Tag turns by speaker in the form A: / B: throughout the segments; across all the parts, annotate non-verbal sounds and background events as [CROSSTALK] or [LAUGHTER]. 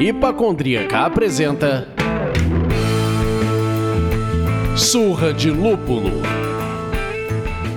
A: Hipacondríaca apresenta Surra de Lúpulo.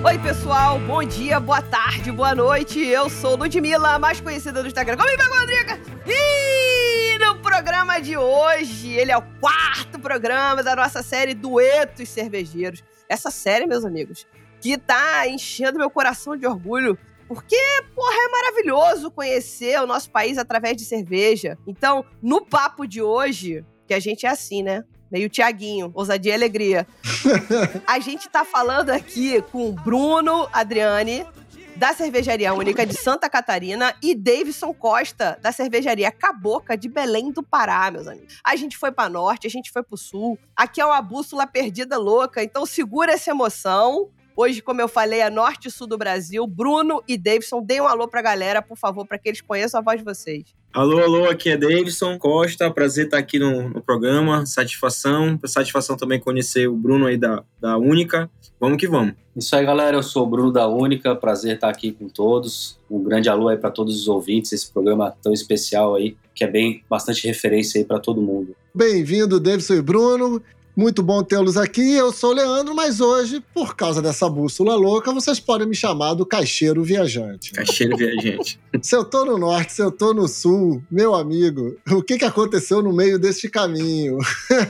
B: Oi, pessoal, bom dia, boa tarde, boa noite. Eu sou Ludmilla, mais conhecida no Instagram como Hipacondríaca. E no programa de hoje, ele é o quarto programa da nossa série Duetos Cervejeiros. Essa série, meus amigos, que tá enchendo meu coração de orgulho porque, porra, é maravilhoso conhecer o nosso país através de cerveja. Então, no papo de hoje, que a gente é assim, né? Meio Tiaguinho, ousadia e alegria. [LAUGHS] a gente tá falando aqui com Bruno Adriane, da Cervejaria Única de Santa Catarina, e Davidson Costa, da Cervejaria Caboca de Belém do Pará, meus amigos. A gente foi para norte, a gente foi para sul. Aqui é uma bússola perdida louca, então segura essa emoção Hoje, como eu falei, é norte e sul do Brasil. Bruno e Davidson, deem um alô pra galera, por favor, para que eles conheçam a voz de vocês.
C: Alô, alô, aqui é Davidson Costa, prazer estar aqui no, no programa, satisfação, satisfação também conhecer o Bruno aí da, da Única, vamos que vamos.
D: Isso aí, galera, eu sou o Bruno da Única, prazer estar aqui com todos, um grande alô aí para todos os ouvintes, esse programa tão especial aí, que é bem, bastante referência aí para todo mundo.
E: Bem-vindo, Davidson e Bruno. Muito bom tê-los aqui. Eu sou o Leandro, mas hoje, por causa dessa bússola louca, vocês podem me chamar do Caixeiro Viajante.
C: Caixeiro Viajante. [LAUGHS]
E: se eu tô no norte, se eu tô no sul, meu amigo, o que, que aconteceu no meio deste caminho?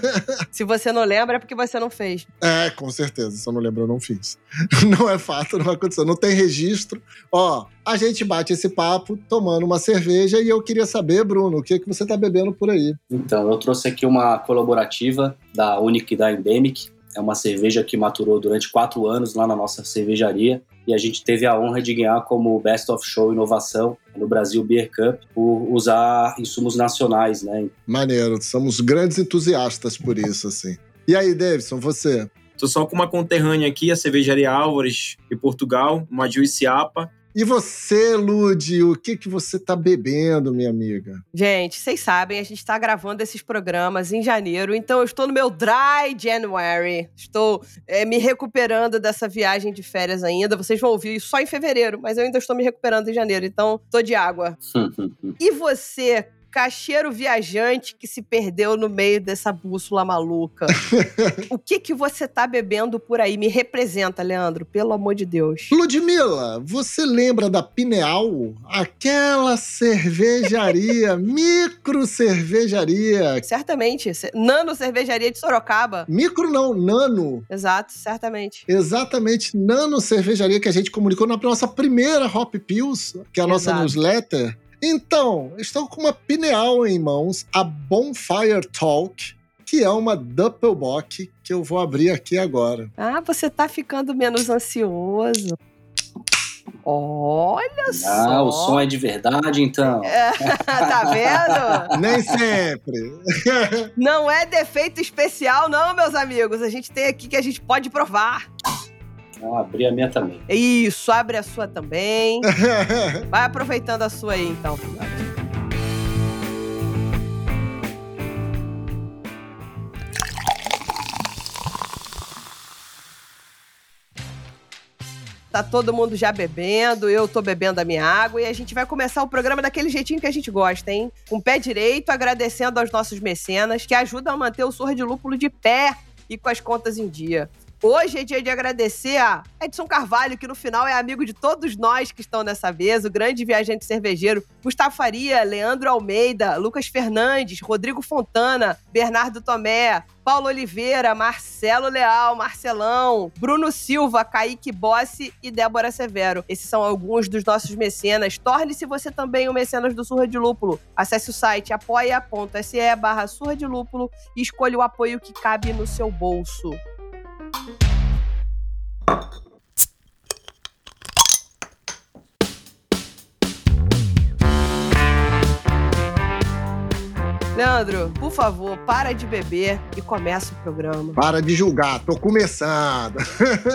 E: [LAUGHS]
B: se você não lembra, é porque você não fez.
E: É, com certeza. Se eu não lembro, eu não fiz. [LAUGHS] Não é fato, não aconteceu. Não tem registro. Ó, a gente bate esse papo tomando uma cerveja e eu queria saber, Bruno, o que, que você tá bebendo por aí?
D: Então, eu trouxe aqui uma colaborativa da Unic e da Endemic. É uma cerveja que maturou durante quatro anos lá na nossa cervejaria e a gente teve a honra de ganhar como Best of Show Inovação no Brasil Beer Cup por usar insumos nacionais, né?
E: Maneiro, somos grandes entusiastas por isso, assim. E aí, Davidson, você?
C: Estou só com uma conterrânea aqui, a cervejaria Álvares de Portugal, uma Juiciapa,
E: e você, Lude, o que que você tá bebendo, minha amiga?
B: Gente, vocês sabem, a gente tá gravando esses programas em janeiro, então eu estou no meu dry January. Estou é, me recuperando dessa viagem de férias ainda. Vocês vão ouvir só em fevereiro, mas eu ainda estou me recuperando em janeiro, então tô de água. [LAUGHS] e você, caixeiro viajante que se perdeu no meio dessa bússola maluca. [LAUGHS] o que que você tá bebendo por aí? Me representa, Leandro, pelo amor de Deus.
E: Ludmilla, você lembra da Pineal? Aquela cervejaria, [LAUGHS] micro cervejaria.
B: Certamente. Nano cervejaria de Sorocaba.
E: Micro não, nano.
B: Exato, certamente.
E: Exatamente, nano cervejaria que a gente comunicou na nossa primeira Hop Pills, que é a nossa Exato. newsletter. Então, estou com uma pineal em mãos, a Bonfire Talk, que é uma Doppelbock que eu vou abrir aqui agora.
B: Ah, você tá ficando menos ansioso. Olha
D: ah,
B: só.
D: Ah, o som é de verdade, então. [LAUGHS]
B: tá vendo?
E: Nem sempre. [LAUGHS]
B: não é defeito especial, não, meus amigos. A gente tem aqui que a gente pode provar.
D: Então, abrir a minha também.
B: Isso, abre a sua também. [LAUGHS] Vai aproveitando a sua aí, então. Tá todo mundo já bebendo, eu tô bebendo a minha água e a gente vai começar o programa daquele jeitinho que a gente gosta, hein? Com o pé direito, agradecendo aos nossos mecenas que ajudam a manter o Surra de Lúpulo de pé e com as contas em dia. Hoje é dia de agradecer a Edson Carvalho, que no final é amigo de todos nós que estão nessa mesa, o grande viajante cervejeiro, Gustavo Faria, Leandro Almeida, Lucas Fernandes, Rodrigo Fontana, Bernardo Tomé, Paulo Oliveira, Marcelo Leal, Marcelão, Bruno Silva, Kaique Bossi e Débora Severo. Esses são alguns dos nossos mecenas. Torne-se você também um mecenas do Surra de Lúpulo. Acesse o site apoia.se barra Surra de Lúpulo e escolha o apoio que cabe no seu bolso. Leandro, por favor, para de beber e começa o programa.
E: Para de julgar, tô começando.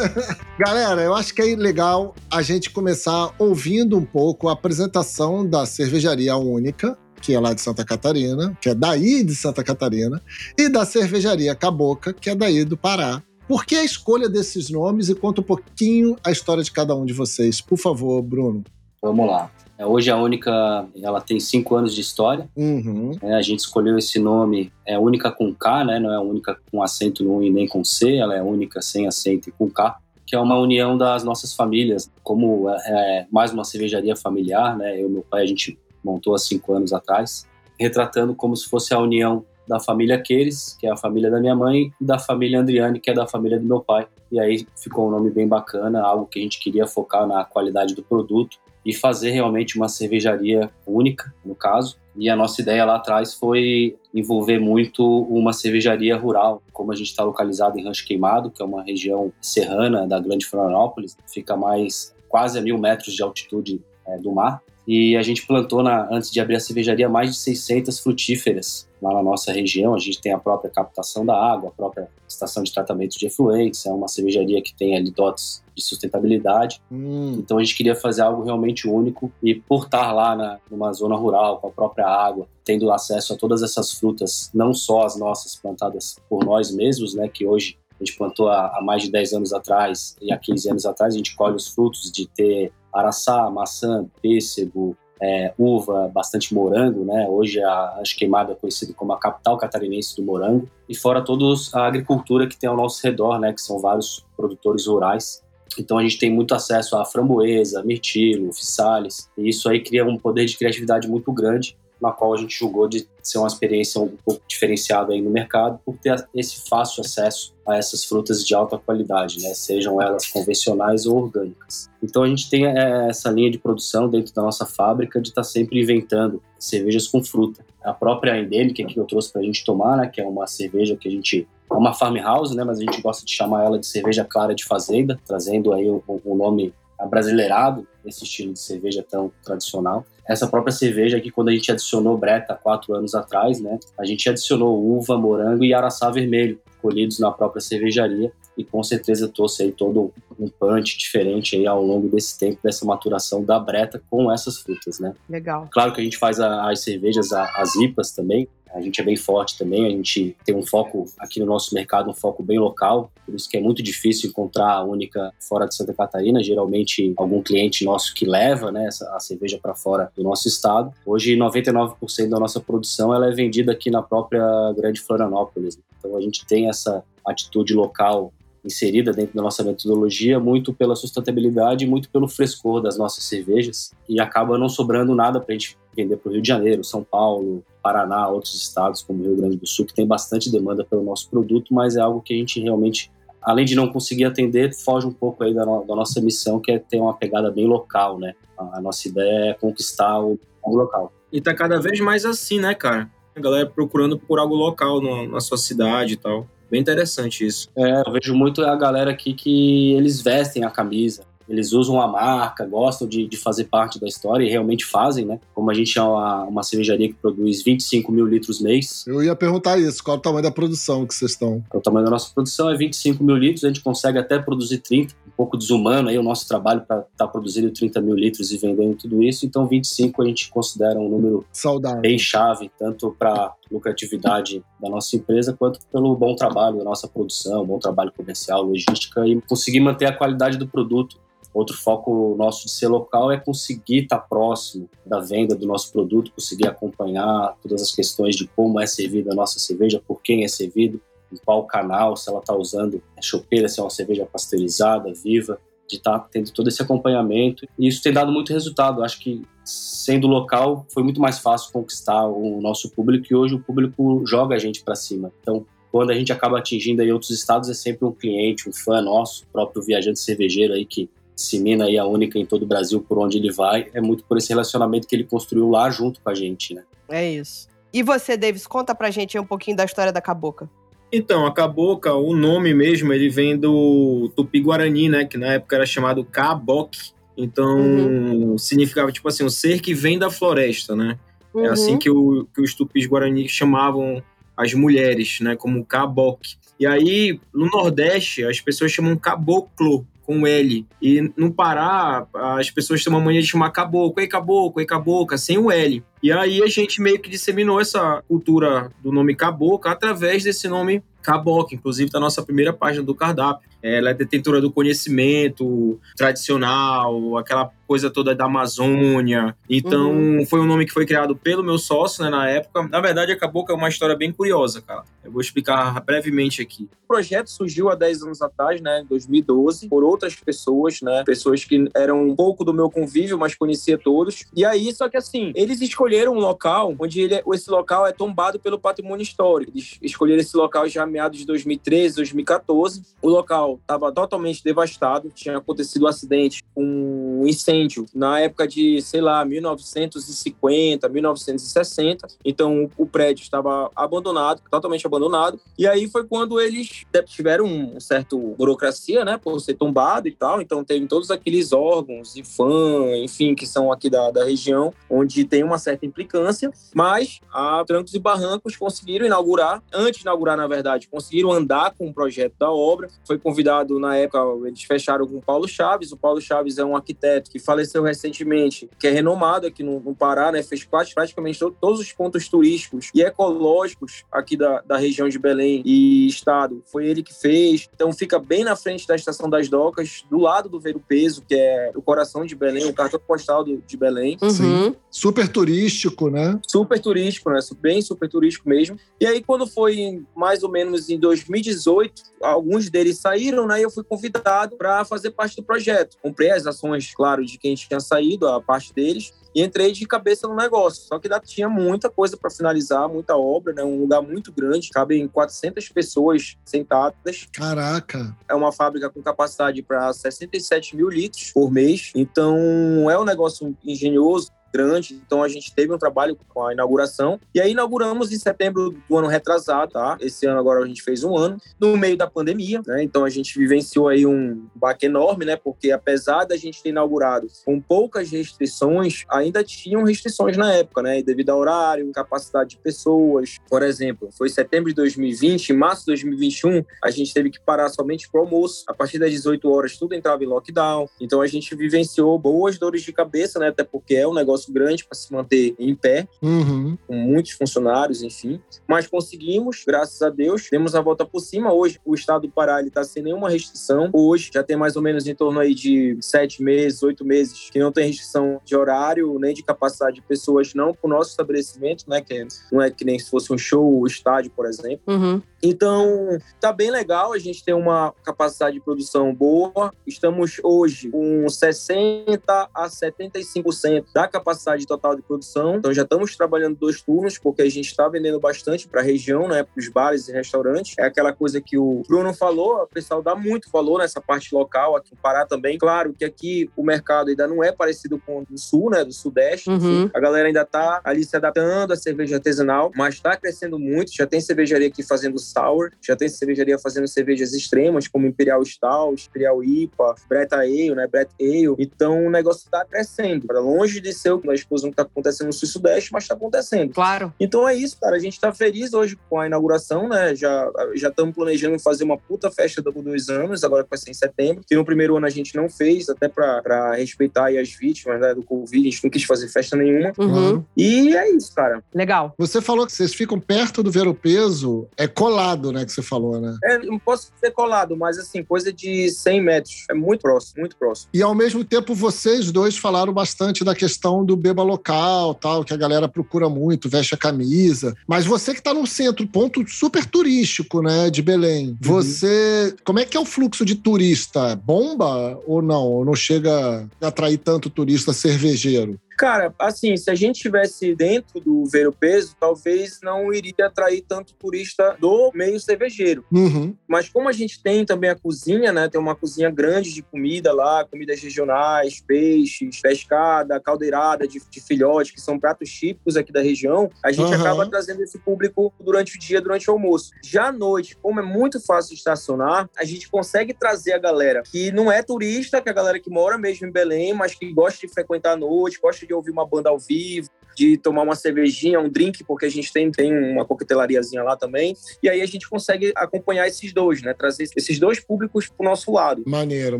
E: [LAUGHS] Galera, eu acho que é legal a gente começar ouvindo um pouco a apresentação da cervejaria única, que é lá de Santa Catarina, que é daí de Santa Catarina, e da cervejaria Caboca, que é daí do Pará, Por que a escolha desses nomes e conta um pouquinho a história de cada um de vocês? Por favor, Bruno.
D: Vamos lá. É, hoje a Única ela tem cinco anos de história.
E: Uhum.
D: É, a gente escolheu esse nome, é Única com K, né? não é Única com acento no I nem com C, ela é Única sem acento e com K, que é uma união das nossas famílias. Como é, é mais uma cervejaria familiar, né? eu e meu pai a gente montou há cinco anos atrás, retratando como se fosse a união da família Queires, que é a família da minha mãe, e da família Andriani, que é da família do meu pai. E aí ficou um nome bem bacana, algo que a gente queria focar na qualidade do produto e fazer realmente uma cervejaria única, no caso. E a nossa ideia lá atrás foi envolver muito uma cervejaria rural, como a gente está localizado em Rancho Queimado, que é uma região serrana da Grande Florianópolis, fica mais quase a mil metros de altitude é, do mar. E a gente plantou, na, antes de abrir a cervejaria, mais de 600 frutíferas lá na nossa região. A gente tem a própria captação da água, a própria estação de tratamento de efluentes, é uma cervejaria que tem ali dotes de sustentabilidade.
E: Hum.
D: Então a gente queria fazer algo realmente único e por estar lá na, numa zona rural, com a própria água, tendo acesso a todas essas frutas, não só as nossas plantadas por nós mesmos, né, que hoje a gente plantou há, há mais de 10 anos atrás e há 15 anos atrás a gente colhe os frutos de ter araçá, maçã, pêssego, é, uva, bastante morango, né? Hoje a Acho Queimada é conhecida como a capital catarinense do morango. E fora toda a agricultura que tem ao nosso redor, né? Que são vários produtores rurais. Então a gente tem muito acesso a framboesa, mirtilo, fissales. E isso aí cria um poder de criatividade muito grande na qual a gente julgou de ser uma experiência um pouco diferenciada aí no mercado por ter esse fácil acesso a essas frutas de alta qualidade, né? sejam elas convencionais ou orgânicas. Então a gente tem é, essa linha de produção dentro da nossa fábrica de estar tá sempre inventando cervejas com fruta. A própria Endemic que eu trouxe para a gente tomar, né? que é uma cerveja que a gente é uma farmhouse, né? mas a gente gosta de chamar ela de cerveja clara de fazenda, trazendo aí o, o nome abrasileirado, esse estilo de cerveja tão tradicional. Essa própria cerveja aqui, quando a gente adicionou Breta quatro anos atrás, né, a gente adicionou uva, morango e araçá vermelho, colhidos na própria cervejaria, e com certeza trouxe aí todo um punch diferente aí ao longo desse tempo, dessa maturação da Breta com essas frutas, né.
B: Legal.
D: Claro que a gente faz a, as cervejas, a, as IPAs também, a gente é bem forte também, a gente tem um foco aqui no nosso mercado, um foco bem local, por isso que é muito difícil encontrar a única fora de Santa Catarina, geralmente algum cliente nosso que leva né, a cerveja para fora do nosso estado. Hoje, 99% da nossa produção ela é vendida aqui na própria Grande Florianópolis. Então, a gente tem essa atitude local inserida dentro da nossa metodologia, muito pela sustentabilidade, muito pelo frescor das nossas cervejas, e acaba não sobrando nada para a gente vender para o Rio de Janeiro, São Paulo, Paraná, outros estados como Rio Grande do Sul, que tem bastante demanda pelo nosso produto, mas é algo que a gente realmente, além de não conseguir atender, foge um pouco aí da, no, da nossa missão, que é ter uma pegada bem local, né? A, a nossa ideia é conquistar o, o local.
C: E tá cada vez mais assim, né, cara? A galera procurando por algo local no, na sua cidade e tal. Bem interessante isso.
D: É, eu vejo muito a galera aqui que eles vestem a camisa, eles usam a marca, gostam de, de fazer parte da história e realmente fazem, né? Como a gente é uma, uma cervejaria que produz 25 mil litros mês.
E: Eu ia perguntar isso, qual é o tamanho da produção que vocês estão?
D: O tamanho da nossa produção é 25 mil litros, a gente consegue até produzir 30, um pouco desumano aí o nosso trabalho para estar tá produzindo 30 mil litros e vendendo tudo isso, então 25 a gente considera um número
E: Saudável.
D: bem chave, tanto para lucratividade da nossa empresa, quanto pelo bom trabalho da nossa produção, bom trabalho comercial, logística e conseguir manter a qualidade do produto Outro foco nosso de ser local é conseguir estar próximo da venda do nosso produto, conseguir acompanhar todas as questões de como é servida a nossa cerveja, por quem é servido, em qual canal, se ela está usando a chopeira, se é uma cerveja pasteurizada, viva, de estar tá tendo todo esse acompanhamento. E isso tem dado muito resultado. Acho que sendo local foi muito mais fácil conquistar o nosso público e hoje o público joga a gente para cima. Então, quando a gente acaba atingindo aí outros estados, é sempre um cliente, um fã nosso, próprio viajante cervejeiro aí que dissemina aí a única em todo o Brasil por onde ele vai, é muito por esse relacionamento que ele construiu lá junto com a gente, né?
B: É isso. E você, Davis, conta pra gente um pouquinho da história da Caboca.
C: Então, a Caboca, o nome mesmo, ele vem do Tupi-Guarani, né? Que na época era chamado Caboc. Então, uhum. significava, tipo assim, o ser que vem da floresta, né? Uhum. É assim que, o, que os Tupis-Guarani chamavam as mulheres, né? Como Caboc. E aí, no Nordeste, as pessoas chamam caboclo, com L. E no Pará, as pessoas têm uma mania de chamar caboclo, ei caboclo, ei cabocla, sem o L. E aí a gente meio que disseminou essa cultura do nome caboclo através desse nome Caboclo, inclusive tá na nossa primeira página do cardápio. Ela é detentora do conhecimento tradicional, aquela coisa toda da Amazônia. Então, uhum. foi um nome que foi criado pelo meu sócio, né, na época. Na verdade, acabou que é uma história bem curiosa, cara. Eu vou explicar brevemente aqui. O projeto surgiu há 10 anos atrás, né, em 2012, por outras pessoas, né, pessoas que eram um pouco do meu convívio, mas conhecia todos. E aí, só que assim, eles escolheram um local onde ele, é, esse local é tombado pelo patrimônio histórico. Eles escolheram esse local já meados de 2013, 2014. O local estava totalmente devastado, tinha acontecido um acidente um incêndio na época de, sei lá, 1950, 1960. Então o prédio estava abandonado, totalmente abandonado. E aí foi quando eles tiveram um certo burocracia, né, por ser tombado e tal. Então tem todos aqueles órgãos, IFAM, enfim, que são aqui da, da região, onde tem uma certa implicância. Mas a Trancos e Barrancos conseguiram inaugurar, antes de inaugurar, na verdade, conseguiram andar com o projeto da obra. Foi convidado na época, eles fecharam com o Paulo Chaves. O Paulo Chaves é um arquiteto que faleceu recentemente, que é renomado aqui no, no Pará, né? Fez praticamente todos os pontos turísticos e ecológicos aqui da, da região de Belém e estado. Foi ele que fez. Então fica bem na frente da Estação das Docas, do lado do Ver o Peso, que é o coração de Belém, o cartão postal do, de Belém.
E: Uhum. Sim. Super turístico, né?
C: Super turístico, né? Bem super turístico mesmo. E aí, quando foi mais ou menos em 2018, alguns deles saíram, né? E eu fui convidado para fazer parte do projeto. Comprei as ações, claro, de quem tinha saído, a parte deles, e entrei de cabeça no negócio. Só que tinha muita coisa para finalizar, muita obra, né? Um lugar muito grande, cabem 400 pessoas sentadas.
E: Caraca!
C: É uma fábrica com capacidade para 67 mil litros por mês. Então é um negócio engenhoso grande, então a gente teve um trabalho com a inauguração. E aí inauguramos em setembro do ano retrasado, tá? Esse ano agora a gente fez um ano, no meio da pandemia, né? Então a gente vivenciou aí um baque enorme, né? Porque apesar da gente ter inaugurado com poucas restrições, ainda tinham restrições na época, né? Devido ao horário, capacidade de pessoas. Por exemplo, foi setembro de 2020, em março de 2021, a gente teve que parar somente para o almoço. A partir das 18 horas tudo entrava em lockdown. Então a gente vivenciou boas dores de cabeça, né? Até porque é um negócio negócio grande para se manter em pé,
E: uhum.
C: com muitos funcionários, enfim. Mas conseguimos, graças a Deus, demos a volta por cima. Hoje, o estado do Pará está sem nenhuma restrição. Hoje, já tem mais ou menos em torno aí de sete meses, oito meses, que não tem restrição de horário, nem de capacidade de pessoas, não para o nosso estabelecimento, né? Que não é que nem se fosse um show, estádio, por exemplo.
B: Uhum.
C: Então, tá bem legal, a gente tem uma capacidade de produção boa. Estamos hoje com 60 a 75% da capacidade total de produção. Então, já estamos trabalhando dois turnos, porque a gente está vendendo bastante para a região, né, para os bares e restaurantes. É aquela coisa que o Bruno falou, o pessoal dá muito valor nessa parte local, aqui no Pará também. Claro que aqui o mercado ainda não é parecido com o do Sul, né, do Sudeste.
B: Uhum.
C: A galera ainda tá ali se adaptando à cerveja artesanal, mas está crescendo muito. Já tem cervejaria aqui fazendo sour, já tem cervejaria fazendo cervejas extremas, como Imperial Stout, Imperial IPA, Brett Ale, né, Brett Ale. Então o negócio está crescendo, para longe de ser a explosão que está acontecendo no Sul-Sudeste, mas está acontecendo.
B: Claro.
C: Então é isso, cara. A gente está feliz hoje com a inauguração, né? Já já estamos planejando fazer uma puta festa do dois anos, agora que vai ser em setembro. Que no primeiro ano a gente não fez, até para respeitar as vítimas né, do Covid. A gente não quis fazer festa nenhuma.
B: Uhum.
C: E é isso, cara.
B: Legal.
E: Você falou que vocês ficam perto do Vero Peso, é colado, né? Que você falou, né?
C: É, não posso ser colado, mas assim, coisa de 100 metros. É muito próximo, muito próximo.
E: E ao mesmo tempo, vocês dois falaram bastante da questão do beba local, tal, que a galera procura muito, veste a camisa. Mas você que está num centro, ponto super turístico, né, de Belém. Uhum. Você, como é que é o fluxo de turista? Bomba ou não? Ou não chega a atrair tanto turista cervejeiro?
C: Cara, assim, se a gente estivesse dentro do Ver o Peso, talvez não iria atrair tanto turista do meio cervejeiro.
E: Uhum.
C: Mas como a gente tem também a cozinha, né? Tem uma cozinha grande de comida lá, comidas regionais, peixes, pescada, caldeirada de, de filhote, que são pratos típicos aqui da região, a gente uhum. acaba trazendo esse público durante o dia, durante o almoço. Já à noite, como é muito fácil estacionar, a gente consegue trazer a galera que não é turista, que é a galera que mora mesmo em Belém, mas que gosta de frequentar a noite, gosta de ouvir uma banda ao vivo, de tomar uma cervejinha, um drink, porque a gente tem, tem uma coquetelariazinha lá também. E aí a gente consegue acompanhar esses dois, né? Trazer esses dois públicos pro nosso lado.
E: Maneiro,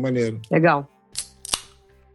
E: maneiro.
B: Legal.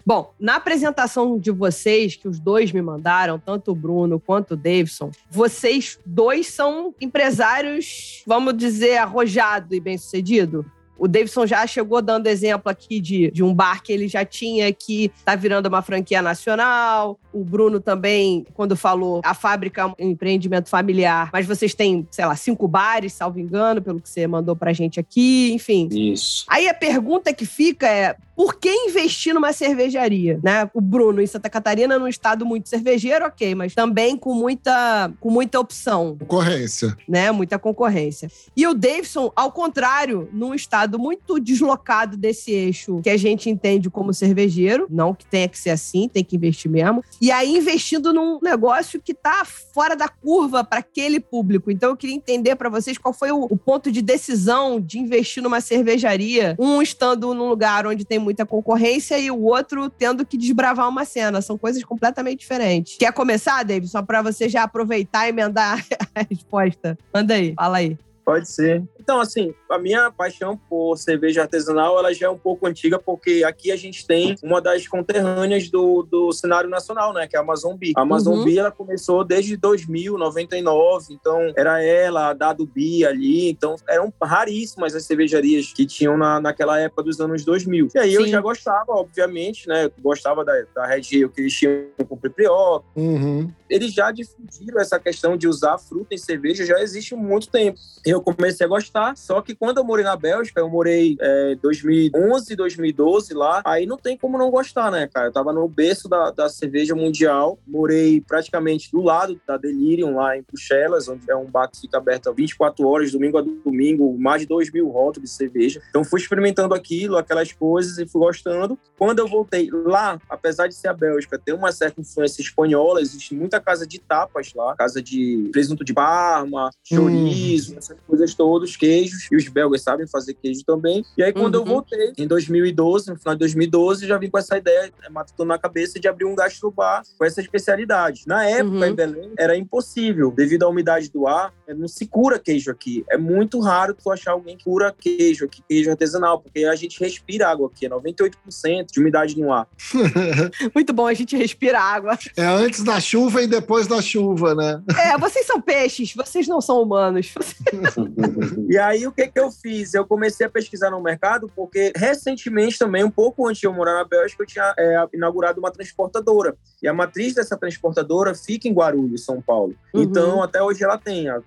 B: Bom, na apresentação de vocês, que os dois me mandaram, tanto o Bruno quanto o Davidson, vocês dois são empresários, vamos dizer, arrojado e bem-sucedido? O Davidson já chegou dando exemplo aqui de, de um bar que ele já tinha que tá virando uma franquia nacional. O Bruno também, quando falou, a fábrica é um empreendimento familiar, mas vocês têm, sei lá, cinco bares, salvo engano, pelo que você mandou pra gente aqui, enfim.
D: Isso.
B: Aí a pergunta que fica é: por que investir numa cervejaria? Né? O Bruno, em Santa Catarina, num estado muito cervejeiro, ok, mas também com muita, com muita opção.
E: Concorrência.
B: Né? Muita concorrência. E o Davidson, ao contrário, num estado muito deslocado desse eixo que a gente entende como cervejeiro, não que tenha que ser assim, tem que investir mesmo. E aí investindo num negócio que tá fora da curva para aquele público. Então eu queria entender para vocês qual foi o, o ponto de decisão de investir numa cervejaria, um estando num lugar onde tem muita concorrência e o outro tendo que desbravar uma cena. São coisas completamente diferentes. Quer começar, David? Só para você já aproveitar e emendar [LAUGHS] a resposta. Manda aí, fala aí.
C: Pode ser. Então, assim, a minha paixão por cerveja artesanal, ela já é um pouco antiga, porque aqui a gente tem uma das conterrâneas do, do cenário nacional, né? Que é a Amazon Bee. A Amazon uhum. Ela começou desde 2000, 99, então era ela, a Dado Bee ali, então eram raríssimas as cervejarias que tinham na, naquela época dos anos 2000. E aí Sim. eu já gostava, obviamente, né? Eu gostava da, da Red Ale que eles tinham com Priprió.
E: Uhum.
C: Eles já difundiram essa questão de usar fruta em cerveja, já existe muito tempo. Eu comecei a gostar gostar. Só que quando eu morei na Bélgica, eu morei é, 2011, 2012 lá, aí não tem como não gostar, né, cara? Eu tava no berço da, da cerveja mundial, morei praticamente do lado da Delirium, lá em Bruxelas, onde é um bar que fica aberto 24 horas, domingo a domingo, mais de 2 mil rótulos de cerveja. Então fui experimentando aquilo, aquelas coisas e fui gostando. Quando eu voltei lá, apesar de ser a Bélgica, ter uma certa influência espanhola, existe muita casa de tapas lá, casa de presunto de Parma, chorizo, hum. essas coisas todas, queijos, e os belgas sabem fazer queijo também. E aí, quando uhum. eu voltei, em 2012, no final de 2012, já vim com essa ideia, é, matutando na cabeça, de abrir um gastrobar com essa especialidade. Na época, uhum. em Belém, era impossível, devido à umidade do ar, é, não se cura queijo aqui. É muito raro tu achar alguém que cura queijo aqui, queijo artesanal, porque a gente respira água aqui, é 98% de umidade no ar. [LAUGHS]
B: muito bom, a gente respira água.
E: É antes da chuva e depois da chuva, né?
B: É, vocês são peixes, vocês não são humanos. [LAUGHS]
C: E aí, o que, que eu fiz? Eu comecei a pesquisar no mercado, porque recentemente também, um pouco antes de eu morar na Bélgica, eu tinha é, inaugurado uma transportadora. E a matriz dessa transportadora fica em Guarulhos, São Paulo. Uhum. Então, até hoje ela tem. Ela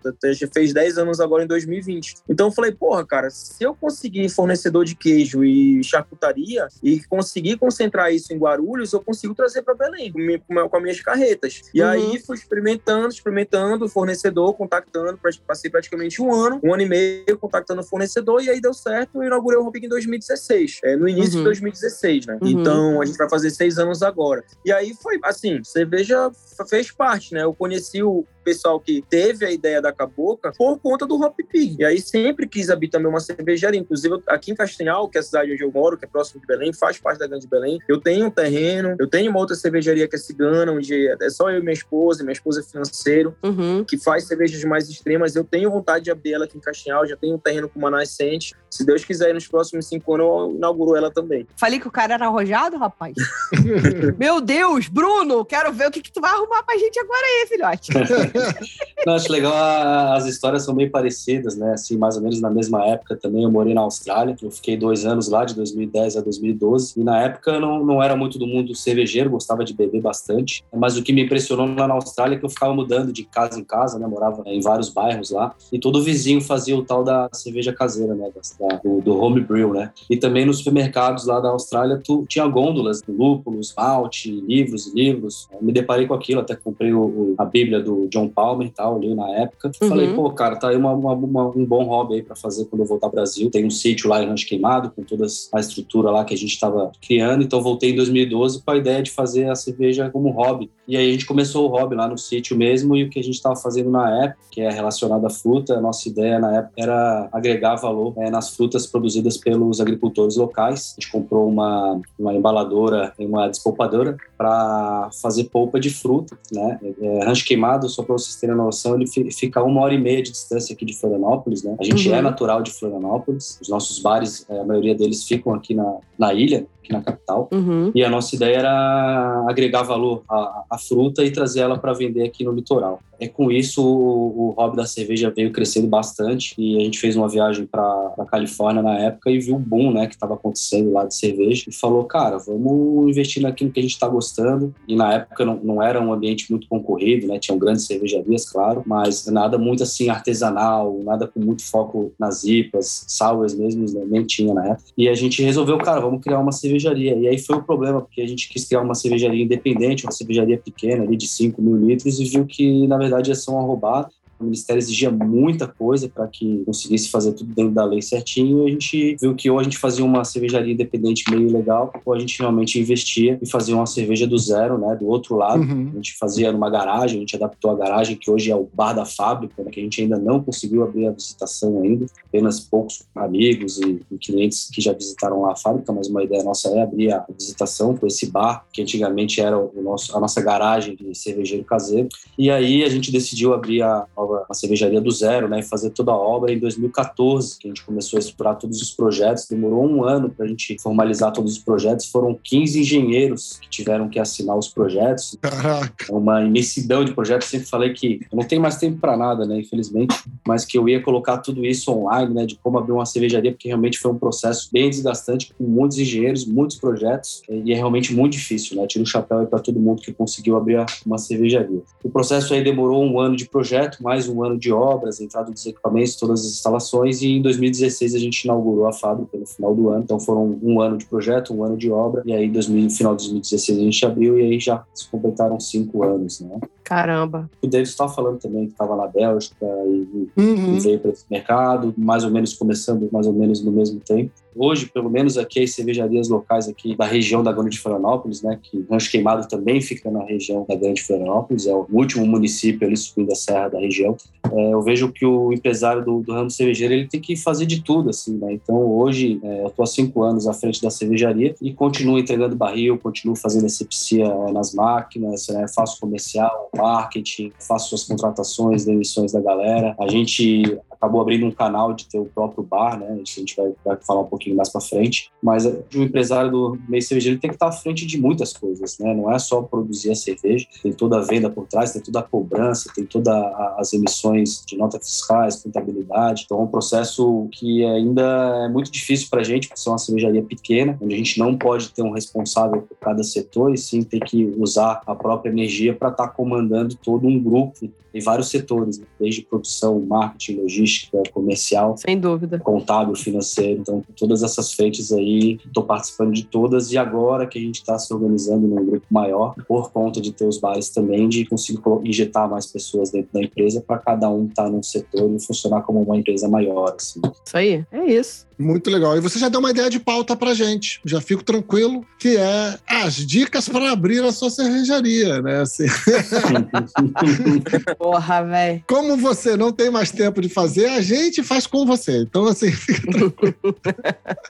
C: fez 10 anos agora em 2020. Então, eu falei, porra, cara, se eu conseguir fornecedor de queijo e charcutaria e conseguir concentrar isso em Guarulhos, eu consigo trazer para Belém com, com, com as minhas carretas. E uhum. aí, fui experimentando, experimentando, fornecedor, contactando, passei praticamente um ano, um ano e meio contactando o fornecedor e aí deu certo. Eu inaugurei o Hopic em 2016, é, no início uhum. de 2016, né? Uhum. Então a gente vai fazer seis anos agora. E aí foi assim: cerveja fez parte, né? Eu conheci o pessoal que teve a ideia da Caboca por conta do Hop Pig. E aí sempre quis abrir também uma cervejaria. Inclusive, aqui em Castanhal, que é a cidade onde eu moro, que é próximo de Belém, faz parte da Grande Belém. Eu tenho um terreno, eu tenho uma outra cervejaria que é cigana, onde é só eu e minha esposa, minha esposa é financeiro, uhum. que faz cervejas mais extremas. Eu tenho vontade de abrir ela aqui em Castanhal, já tenho um terreno com uma nascente. Se Deus quiser, nos próximos cinco anos eu inauguro ela também.
B: Falei que o cara era arrojado, rapaz. [LAUGHS] Meu Deus, Bruno, quero ver o que, que tu vai arrumar pra gente agora aí, filhote. [LAUGHS]
D: Não, acho legal, as histórias são meio parecidas, né? Assim, mais ou menos na mesma época também. Eu morei na Austrália, eu fiquei dois anos lá, de 2010 a 2012. E na época eu não, não era muito do mundo cervejeiro, gostava de beber bastante. Mas o que me impressionou lá na Austrália é que eu ficava mudando de casa em casa, né? Morava em vários bairros lá. E todo vizinho fazia o tal da cerveja caseira, né? Da, do, do homebrew, né? E também nos supermercados lá da Austrália, tu tinha gôndolas de lúpulos, malte, livros e livros. Eu me deparei com aquilo, até comprei o, a Bíblia do John Palmer e tal, ali na época. Uhum. Falei, pô, cara, tá aí uma, uma, uma, um bom hobby aí pra fazer quando eu voltar ao Brasil. Tem um sítio lá em Rancho Queimado, com toda a estrutura lá que a gente estava criando. Então voltei em 2012 com a ideia de fazer a cerveja como hobby. E aí a gente começou o hobby lá no sítio mesmo e o que a gente estava fazendo na época, que é relacionado à fruta, a nossa ideia na época era agregar valor é, nas frutas produzidas pelos agricultores locais. A gente comprou uma, uma embaladora e uma despolpadora para fazer polpa de fruta, né? É, rancho queimado, só para vocês terem noção, ele fica uma hora e meia de distância aqui de Florianópolis, né? A gente uhum. é natural de Florianópolis, os nossos bares, é, a maioria deles ficam aqui na, na ilha, aqui na capital. Uhum. E a nossa ideia era agregar valor à, à fruta e trazer ela para vender aqui no litoral. É com isso o, o hobby da cerveja veio crescendo bastante e a gente fez uma viagem para a Califórnia na época e viu o boom, né, que estava acontecendo lá de cerveja e falou, cara, vamos investir naquilo que a gente está gostando. E na época não, não era um ambiente muito concorrido, né, tinham grandes cervejarias, claro, mas nada muito assim artesanal, nada com muito foco nas IPAs, sours mesmo, né, nem tinha na época. E a gente resolveu, cara, vamos criar uma cervejaria. E aí foi o problema, porque a gente quis criar uma cervejaria independente, uma cervejaria pequena ali de 5 mil litros e viu que, na verdade, ia ser uma roubada o Ministério exigia muita coisa para que conseguisse fazer tudo dentro da lei certinho. E a gente viu que ou a gente fazia uma cervejaria independente meio legal, ou a gente realmente investia e fazia uma cerveja do zero, né? Do outro lado. Uhum. A gente fazia numa garagem, a gente adaptou a garagem, que hoje é o bar da fábrica, né? que a gente ainda não conseguiu abrir a visitação ainda. Apenas poucos amigos e, e clientes que já visitaram lá a fábrica, mas uma ideia nossa é abrir a visitação com esse bar, que antigamente era o nosso, a nossa garagem de cervejeiro caseiro. E aí a gente decidiu abrir a, a nova, uma cervejaria do zero, né, e fazer toda a obra em 2014, que a gente começou a estruturar todos os projetos. Demorou um ano para a gente formalizar todos os projetos. Foram 15 engenheiros que tiveram que assinar os projetos. Caraca. Uma imensidão de projetos. Sempre falei que eu não tenho mais tempo para nada, né, infelizmente, mas que eu ia colocar tudo isso online, né, de como abrir uma cervejaria, porque realmente foi um processo bem desgastante, com muitos engenheiros, muitos projetos, e é realmente muito difícil, né. Tiro o chapéu para todo mundo que conseguiu abrir uma cervejaria. O processo aí demorou um ano de projeto, mais um ano de obras, entrada dos equipamentos, todas as instalações, e em 2016 a gente inaugurou a fábrica no final do ano. Então foram um ano de projeto, um ano de obra, e aí no final de 2016 a gente abriu, e aí já se completaram cinco anos, né?
B: Caramba.
D: O David estava falando também que estava na Bélgica e, uhum. e veio para esse mercado, mais ou menos começando mais ou menos no mesmo tempo. Hoje, pelo menos aqui, as cervejarias locais aqui da região da Grande Florianópolis, né, que Rancho Queimado também fica na região da Grande Florianópolis, é o último município ali subindo a serra da região. É, eu vejo que o empresário do, do ramo cervejeiro ele tem que fazer de tudo, assim, né? Então, hoje, é, eu estou há cinco anos à frente da cervejaria e continuo entregando barril, continuo fazendo asepsia é, nas máquinas, né? faço comercial, marketing, faço as contratações, demissões da galera. A gente acabou abrindo um canal de ter o próprio bar, né? Isso a gente vai, vai falar um pouquinho mais para frente. Mas o empresário do meio cervejeiro tem que estar à frente de muitas coisas, né? Não é só produzir a cerveja, tem toda a venda por trás, tem toda a cobrança, tem todas as emissões de notas fiscais, contabilidade. Então é um processo que ainda é muito difícil para a gente, porque é uma cervejaria pequena, onde a gente não pode ter um responsável por cada setor e sim ter que usar a própria energia para estar tá comandando todo um grupo em vários setores, né? desde produção, marketing, logística, comercial,
B: sem dúvida,
D: contábil, financeiro. Então, todas essas frentes aí, estou participando de todas e agora que a gente está se organizando num grupo maior, por conta de ter os bares também, de conseguir injetar mais pessoas dentro da empresa para cada um estar tá num setor e funcionar como uma empresa maior. Assim.
B: Isso aí, é isso.
E: Muito legal. E você já deu uma ideia de pauta pra gente. Já fico tranquilo, que é as dicas para abrir a sua cervejaria, né? Assim. [LAUGHS]
B: Porra, velho.
E: Como você não tem mais tempo de fazer, a gente faz com você. Então, assim, fica tranquilo.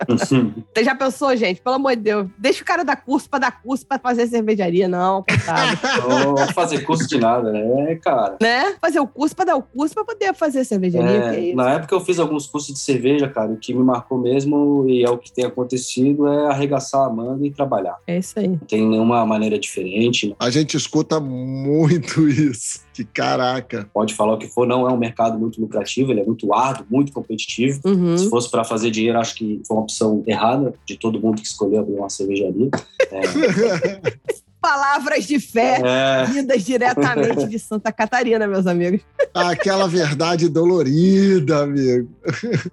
E: [LAUGHS]
B: você já pensou, gente? Pelo amor de Deus, deixa o cara dar curso pra dar curso pra fazer cervejaria, não, coitado. [LAUGHS]
D: Não fazer curso de nada, né, cara?
B: Né? Fazer o curso pra dar o curso pra poder fazer cervejaria.
D: É, é na época eu fiz alguns cursos de cerveja, cara, que me marcou mesmo, e é o que tem acontecido, é arregaçar a manga e trabalhar.
B: É isso aí. Não
D: tem nenhuma maneira diferente.
E: A gente escuta muito isso. Que caraca.
D: Pode falar o que for, não é um mercado muito lucrativo, ele é muito árduo, muito competitivo. Uhum. Se fosse para fazer dinheiro, acho que foi uma opção errada de todo mundo que escolheu abrir uma cervejaria. É... [LAUGHS]
B: Palavras de fé, é. vindas diretamente de Santa Catarina, meus amigos.
E: Aquela verdade dolorida, amigo.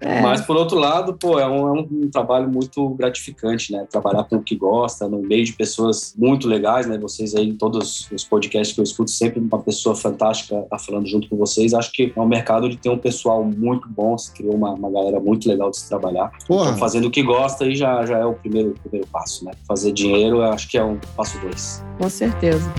D: É. Mas, por outro lado, pô, é um, é um, trabalho muito gratificante, né? Trabalhar com o que gosta, no meio de pessoas muito legais, né? Vocês aí, em todos os podcasts que eu escuto, sempre uma pessoa fantástica tá falando junto com vocês. Acho que é um mercado de ter um pessoal muito bom, se criou uma, uma galera muito legal de se trabalhar. Então, fazendo o que gosta aí já, já é o primeiro, primeiro passo, né? Fazer dinheiro, acho que é um passo dois.
B: Com certeza.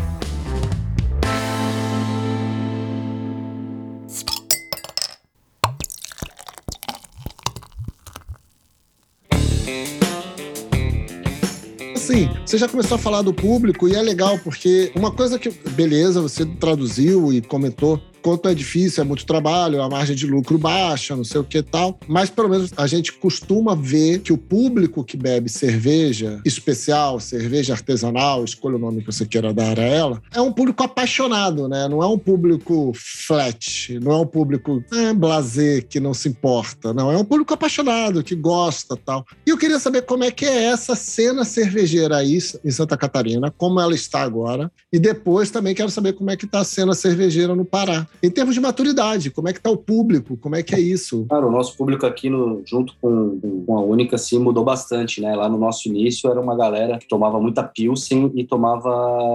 E: assim, você já começou a falar do público e é legal, porque uma coisa que, beleza, você traduziu e comentou quanto é difícil, é muito trabalho, a margem de lucro baixa, não sei o que tal. Mas pelo menos a gente costuma ver que o público que bebe cerveja especial, cerveja artesanal, escolha o nome que você queira dar a ela, é um público apaixonado, né? Não é um público flat, não é um público é, blazer que não se importa, não. É um público apaixonado, que gosta tal. E eu queria saber como é que é essa cena cervejeira aí em Santa Catarina, como ela está agora. E depois também quero saber como é que está a cena cervejeira no Pará em termos de maturidade, como é que está o público, como é que é isso?
D: Cara, o nosso público aqui, no, junto com, com a Única, sim, mudou bastante, né? Lá no nosso início era uma galera que tomava muita Pilsen e tomava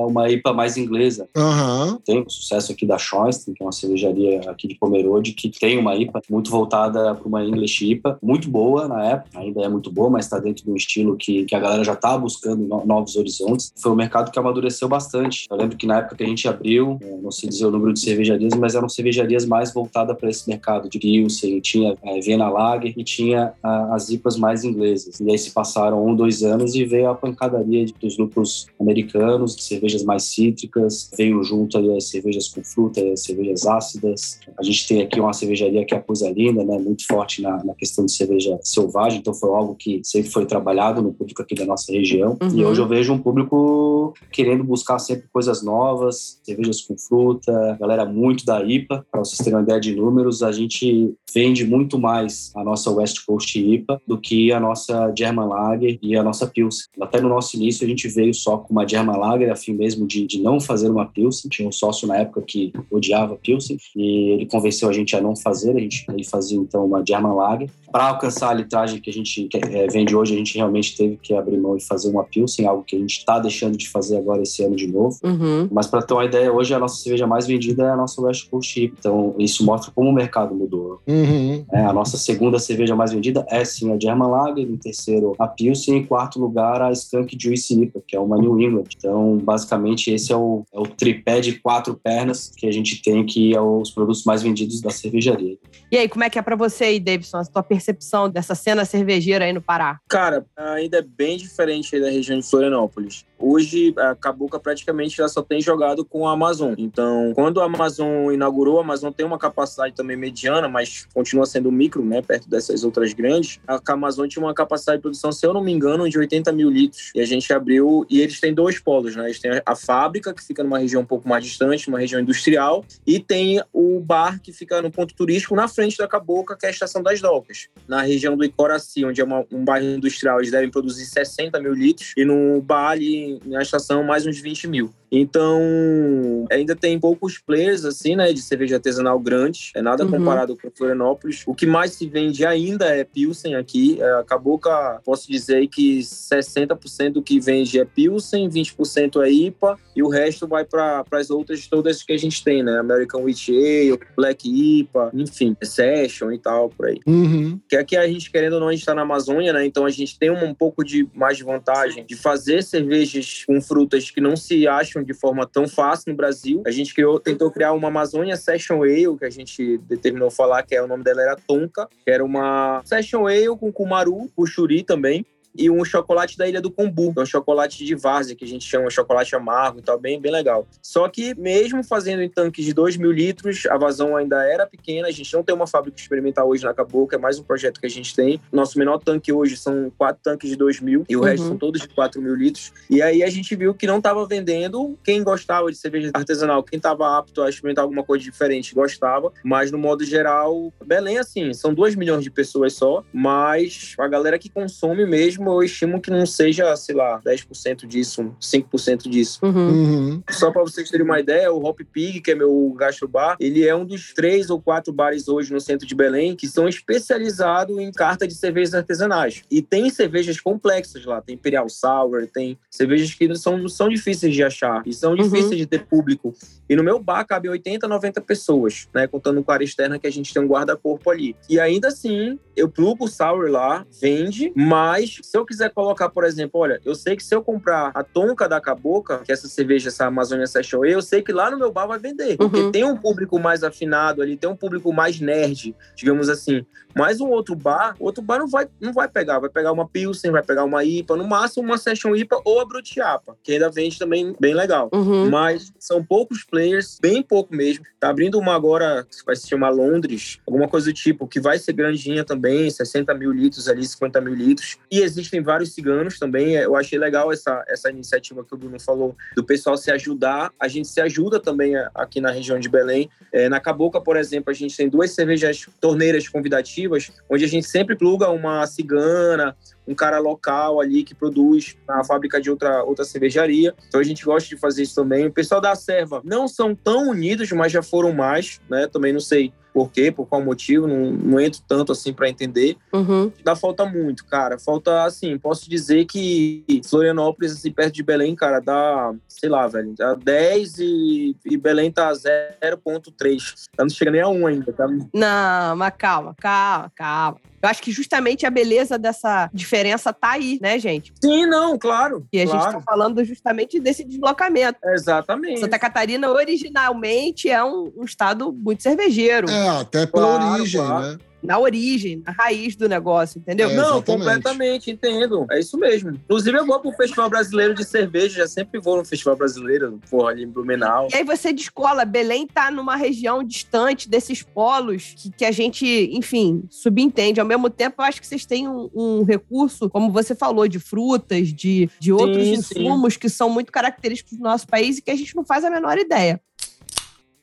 D: uma IPA mais inglesa.
E: Uhum.
D: Tem o sucesso aqui da Schoenstein, que é uma cervejaria aqui de Pomerode, que tem uma IPA muito voltada para uma English IPA, muito boa na época, ainda é muito boa, mas está dentro de um estilo que, que a galera já estava buscando novos horizontes. Foi um mercado que amadureceu bastante. Eu lembro que na época que a gente abriu, não sei dizer o número de cervejarias, mas eram cervejarias mais voltadas para esse mercado de Pilsen, tinha é, Viena Lager e tinha a, as IPAs mais inglesas. E aí se passaram um, dois anos e veio a pancadaria de, dos grupos americanos, de cervejas mais cítricas, veio junto aí as cervejas com fruta, as cervejas ácidas. A gente tem aqui uma cervejaria que é a Coisa Linda, né, muito forte na, na questão de cerveja selvagem, então foi algo que sempre foi trabalhado no público aqui da nossa região. Uhum. E hoje eu vejo um público querendo buscar sempre coisas novas, cervejas com fruta, galera muito da IPA. Para vocês terem uma ideia de números, a gente vende muito mais a nossa West Coast IPA do que a nossa German Lager e a nossa Pilsen. Até no nosso início, a gente veio só com uma German Lager, a fim mesmo de, de não fazer uma Pilsen. Tinha um sócio na época que odiava Pilsen e ele convenceu a gente a não fazer. A gente ele fazia então uma German Lager. Para alcançar a litragem que a gente é, vende hoje, a gente realmente teve que abrir mão e fazer uma Pilsen, algo que a gente está deixando de fazer agora esse ano de novo.
B: Uhum.
D: Mas para ter uma ideia, hoje a nossa cerveja mais vendida é a nossa West Coast chip. Então, isso mostra como o mercado mudou.
E: Uhum.
D: É, a nossa segunda cerveja mais vendida é sim a German Lager, em terceiro a Pilsen, em quarto lugar a Skunk Juice IPA, que é uma New England. Então, basicamente, esse é o, é o tripé de quatro pernas que a gente tem que é os produtos mais vendidos da cervejaria.
B: E aí, como é que é para você aí, Davidson, a tua percepção dessa cena cervejeira aí no Pará?
C: Cara, ainda é bem diferente da região de Florianópolis. Hoje, a Cabuca praticamente já só tem jogado com a Amazon. Então, quando a Amazon inaugurou, a Amazon tem uma capacidade também mediana, mas continua sendo micro, né, perto dessas outras grandes. A Amazon tinha uma capacidade de produção, se eu não me engano, de 80 mil litros. E a gente abriu, e eles têm dois polos, né? Eles têm a fábrica, que fica numa região um pouco mais distante, uma região industrial, e tem o bar, que fica no ponto turístico, na frente da Caboca, que é a Estação das Docas. Na região do Icoraci, onde é uma, um bairro industrial, eles devem produzir 60 mil litros, e no bar ali na estação mais uns 20 mil. Então, ainda tem poucos players, assim, né, de cerveja artesanal grande. É nada uhum. comparado com Florianópolis. O que mais se vende ainda é Pilsen aqui. É, acabou que, posso dizer que 60% do que vende é Pilsen, 20% é IPA e o resto vai para as outras todas que a gente tem, né? American Witch Ale, Black IPA, enfim, Session e tal, por aí.
E: Uhum.
C: Que aqui a gente, querendo ou não, a gente está na Amazônia, né? Então a gente tem um, um pouco de mais de vantagem de fazer cervejas com frutas que não se acham de forma tão fácil no Brasil. A gente criou, tentou criar uma Amazônia Session Ale, que a gente determinou falar que é o nome dela era Tonka, que era uma Session Ale com Kumaru, Puxuri também e um chocolate da Ilha do Combu, que é um chocolate de várzea, que a gente chama chocolate amargo e tal, bem, bem legal. Só que mesmo fazendo em tanques de 2 mil litros, a vazão ainda era pequena, a gente não tem uma fábrica experimental hoje na Cabocla, é mais um projeto que a gente tem. Nosso menor tanque hoje são quatro tanques de 2 mil e o uhum. resto são todos de 4 mil litros. E aí a gente viu que não estava vendendo, quem gostava de cerveja artesanal, quem estava apto a experimentar alguma coisa diferente, gostava, mas no modo geral, Belém, assim, são 2 milhões de pessoas só, mas a galera que consome mesmo mesmo eu estimo que não seja, sei lá, 10% disso, 5% disso.
B: Uhum.
E: Uhum.
C: Só para vocês terem uma ideia, o Hop Pig, que é meu gastrobar, ele é um dos três ou quatro bares hoje no centro de Belém que são especializados em carta de cervejas artesanais. E tem cervejas complexas lá, tem Imperial Sour, tem cervejas que são, são difíceis de achar e são uhum. difíceis de ter público. E no meu bar cabe 80, 90 pessoas, né? Contando com a área externa que a gente tem um guarda-corpo ali. E ainda assim, eu plugo o Sour lá, vende, mas se eu quiser colocar, por exemplo, olha, eu sei que se eu comprar a Tonka da Caboca, que é essa cerveja, essa Amazônia Session eu sei que lá no meu bar vai vender. Porque uhum. tem um público mais afinado ali, tem um público mais nerd, digamos assim. Mas um outro bar, outro bar não vai, não vai pegar. Vai pegar uma Pilsen, vai pegar uma IPA, no máximo uma Session IPA ou a Brutiapa, que ainda vende também bem legal.
B: Uhum.
C: Mas são poucos players, bem pouco mesmo. Tá abrindo uma agora que vai se chamar Londres, alguma coisa do tipo, que vai ser grandinha também, 60 mil litros ali, 50 mil litros. E existem vários ciganos também. Eu achei legal essa, essa iniciativa que o Bruno falou, do pessoal se ajudar. A gente se ajuda também aqui na região de Belém. É, na Caboca, por exemplo, a gente tem duas cervejas torneiras convidativas onde a gente sempre pluga uma cigana, um cara local ali que produz na fábrica de outra, outra cervejaria. Então a gente gosta de fazer isso também. O pessoal da Serva não são tão unidos, mas já foram mais, né? Também não sei por quê, por qual motivo, não, não entro tanto assim para entender.
B: Uhum.
C: Dá falta muito, cara. Falta, assim, posso dizer que Florianópolis, assim, perto de Belém, cara, dá, sei lá, velho, dá 10 e, e Belém tá 0,3. Tá, não chega nem a 1 ainda, tá?
B: Não, mas calma, calma, calma. Eu acho que justamente a beleza dessa diferença tá aí, né, gente?
C: Sim, não, claro.
B: E a
C: claro.
B: gente tá falando justamente desse deslocamento.
C: Exatamente.
B: Santa Catarina, originalmente, é um, um estado muito cervejeiro.
E: É, até pela claro, origem, claro. né?
B: Na origem, na raiz do negócio, entendeu?
C: É, não, completamente, entendo. É isso mesmo. Inclusive, eu vou pro Festival Brasileiro de Cerveja, já sempre vou no Festival Brasileiro, porra, ali em Blumenau.
B: E aí você descola, Belém tá numa região distante desses polos que, que a gente, enfim, subentende. Ao mesmo tempo, eu acho que vocês têm um, um recurso, como você falou, de frutas, de, de outros sim, insumos sim. que são muito característicos do nosso país e que a gente não faz a menor ideia.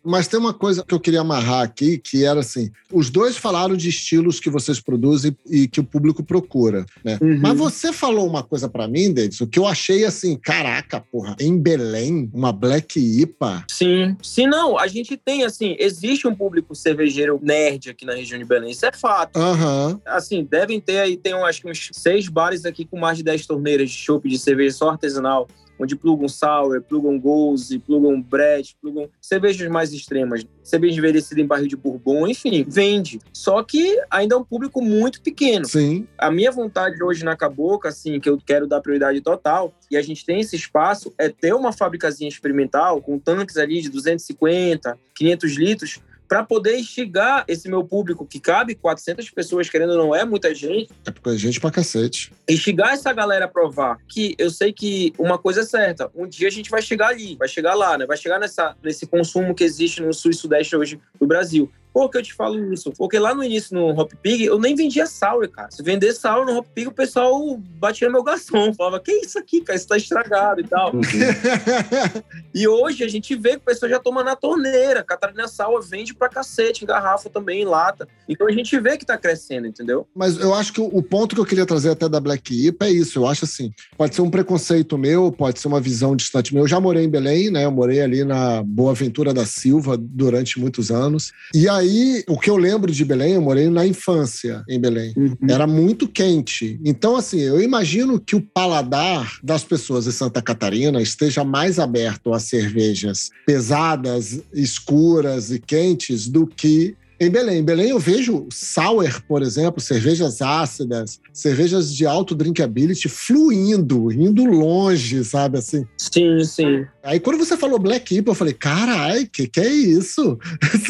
E: Mas tem uma coisa que eu queria amarrar aqui, que era assim: os dois falaram de estilos que vocês produzem e que o público procura, né? Uhum. Mas você falou uma coisa para mim, o que eu achei assim: caraca, porra, em Belém, uma Black IPA.
C: Sim, sim, não. A gente tem, assim, existe um público cervejeiro nerd aqui na região de Belém, isso é fato.
E: Uhum.
C: Assim, devem ter aí, tem acho que uns seis bares aqui com mais de 10 torneiras de chopp de cerveja só artesanal onde plugam sour, plugam goose, plugam bread, plugam cervejas mais extremas, cerveja envelhecida em barril de bourbon, enfim, vende. Só que ainda é um público muito pequeno.
E: Sim.
C: A minha vontade hoje na Caboca, assim, que eu quero dar prioridade total, e a gente tem esse espaço, é ter uma fabricazinha experimental com tanques ali de 250, 500 litros, para poder instigar esse meu público que cabe 400 pessoas, querendo ou não é muita gente.
E: É porque é gente pra cacete.
C: Instigar essa galera a provar que eu sei que uma coisa é certa, um dia a gente vai chegar ali, vai chegar lá, né? Vai chegar nessa, nesse consumo que existe no sul e sudeste hoje do Brasil. Por que eu te falo isso? Porque lá no início, no Hop Pig, eu nem vendia sour, cara. Se vender sour no Hop Pig, o pessoal batia no meu garçom. Falava, que isso aqui, cara? Isso tá estragado e tal. Uhum. [LAUGHS] e hoje a gente vê que o pessoal já toma na torneira. Catarina Sour vende pra cacete, em garrafa também, em lata. Então a gente vê que tá crescendo, entendeu?
E: Mas eu acho que o ponto que eu queria trazer até da Black IPA é isso. Eu acho assim, pode ser um preconceito meu, pode ser uma visão distante meu. Eu já morei em Belém, né? Eu morei ali na Boa Ventura da Silva durante muitos anos. E aí aí, o que eu lembro de Belém, eu morei na infância em Belém. Uhum. Era muito quente. Então, assim, eu imagino que o paladar das pessoas em Santa Catarina esteja mais aberto a cervejas pesadas, escuras e quentes do que em Belém. Em Belém eu vejo sour, por exemplo, cervejas ácidas, cervejas de alto drinkability fluindo, indo longe, sabe assim?
C: Sim, sim.
E: Aí quando você falou Black IPA, eu falei, carai, que que é isso?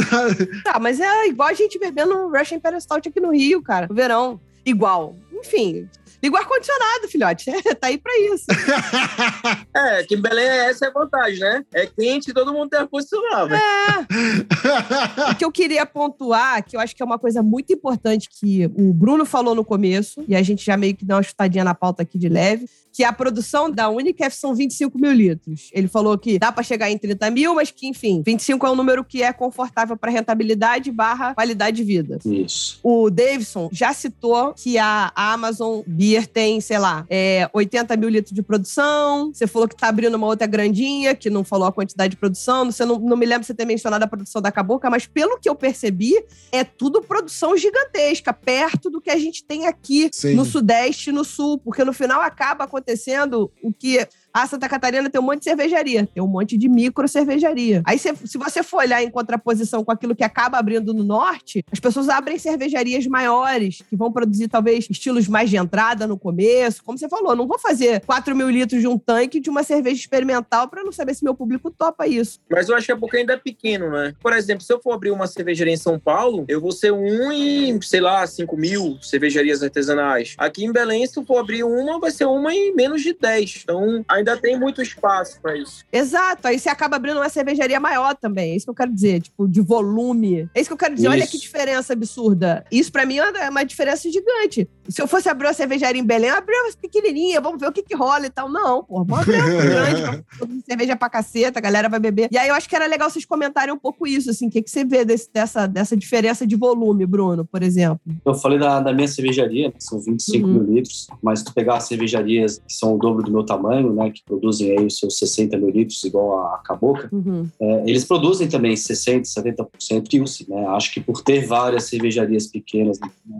E: [LAUGHS]
B: tá, mas é igual a gente bebendo um Russian Peristaltic aqui no Rio, cara, no verão. Igual. Enfim, Liga o ar-condicionado, filhote. [LAUGHS] tá aí pra isso. [LAUGHS]
C: é, que em Belém essa é a vantagem, né? É quente e todo mundo tem ar-condicionado.
B: É. o que eu queria pontuar, que eu acho que é uma coisa muito importante que o Bruno falou no começo, e a gente já meio que deu uma chutadinha na pauta aqui de leve, que a produção da Unicef são 25 mil litros. Ele falou que dá para chegar em 30 mil, mas que, enfim, 25 é um número que é confortável para rentabilidade barra qualidade de vida.
D: Isso.
B: O Davidson já citou que a Amazon Beer tem, sei lá, é, 80 mil litros de produção. Você falou que tá abrindo uma outra grandinha, que não falou a quantidade de produção. Você não, não me lembro você ter mencionado a produção da Caboca, mas pelo que eu percebi, é tudo produção gigantesca, perto do que a gente tem aqui Sim. no Sudeste e no Sul, porque no final acaba acontecendo o que Ah, Santa Catarina tem um monte de cervejaria, tem um monte de micro cervejaria. Aí, se, se você for olhar em contraposição com aquilo que acaba abrindo no norte, as pessoas abrem cervejarias maiores, que vão produzir talvez estilos mais de entrada no começo. Como você falou, não vou fazer 4 mil litros de um tanque de uma cerveja experimental para não saber se meu público topa isso.
C: Mas eu acho que é porque ainda é pequeno, né? Por exemplo, se eu for abrir uma cervejaria em São Paulo, eu vou ser um em, sei lá, 5 mil cervejarias artesanais. Aqui em Belém, se eu for abrir uma, vai ser uma em menos de 10. Então, ainda tem muito espaço para isso.
B: Exato. Aí você acaba abrindo uma cervejaria maior também. É isso que eu quero dizer, tipo, de volume. É isso que eu quero dizer. Isso. Olha que diferença absurda. Isso para mim é uma diferença gigante. Se eu fosse abrir uma cervejaria em Belém, eu abria uma pequenininha, vamos ver o que que rola e tal. Não, pô, vamos abrir uma [LAUGHS] grande, cerveja pra caceta, a galera vai beber. E aí eu acho que era legal vocês comentarem um pouco isso, assim, o que, que você vê desse, dessa, dessa diferença de volume, Bruno, por exemplo?
D: Eu falei da, da minha cervejaria, que são 25 uhum. mil litros, mas se tu pegar cervejarias que são o dobro do meu tamanho, né, que produzem aí os seus 60 mil litros, igual a Caboca, uhum. é, eles produzem também 60%, 70% Pilsen, né? Acho que por ter várias cervejarias pequenas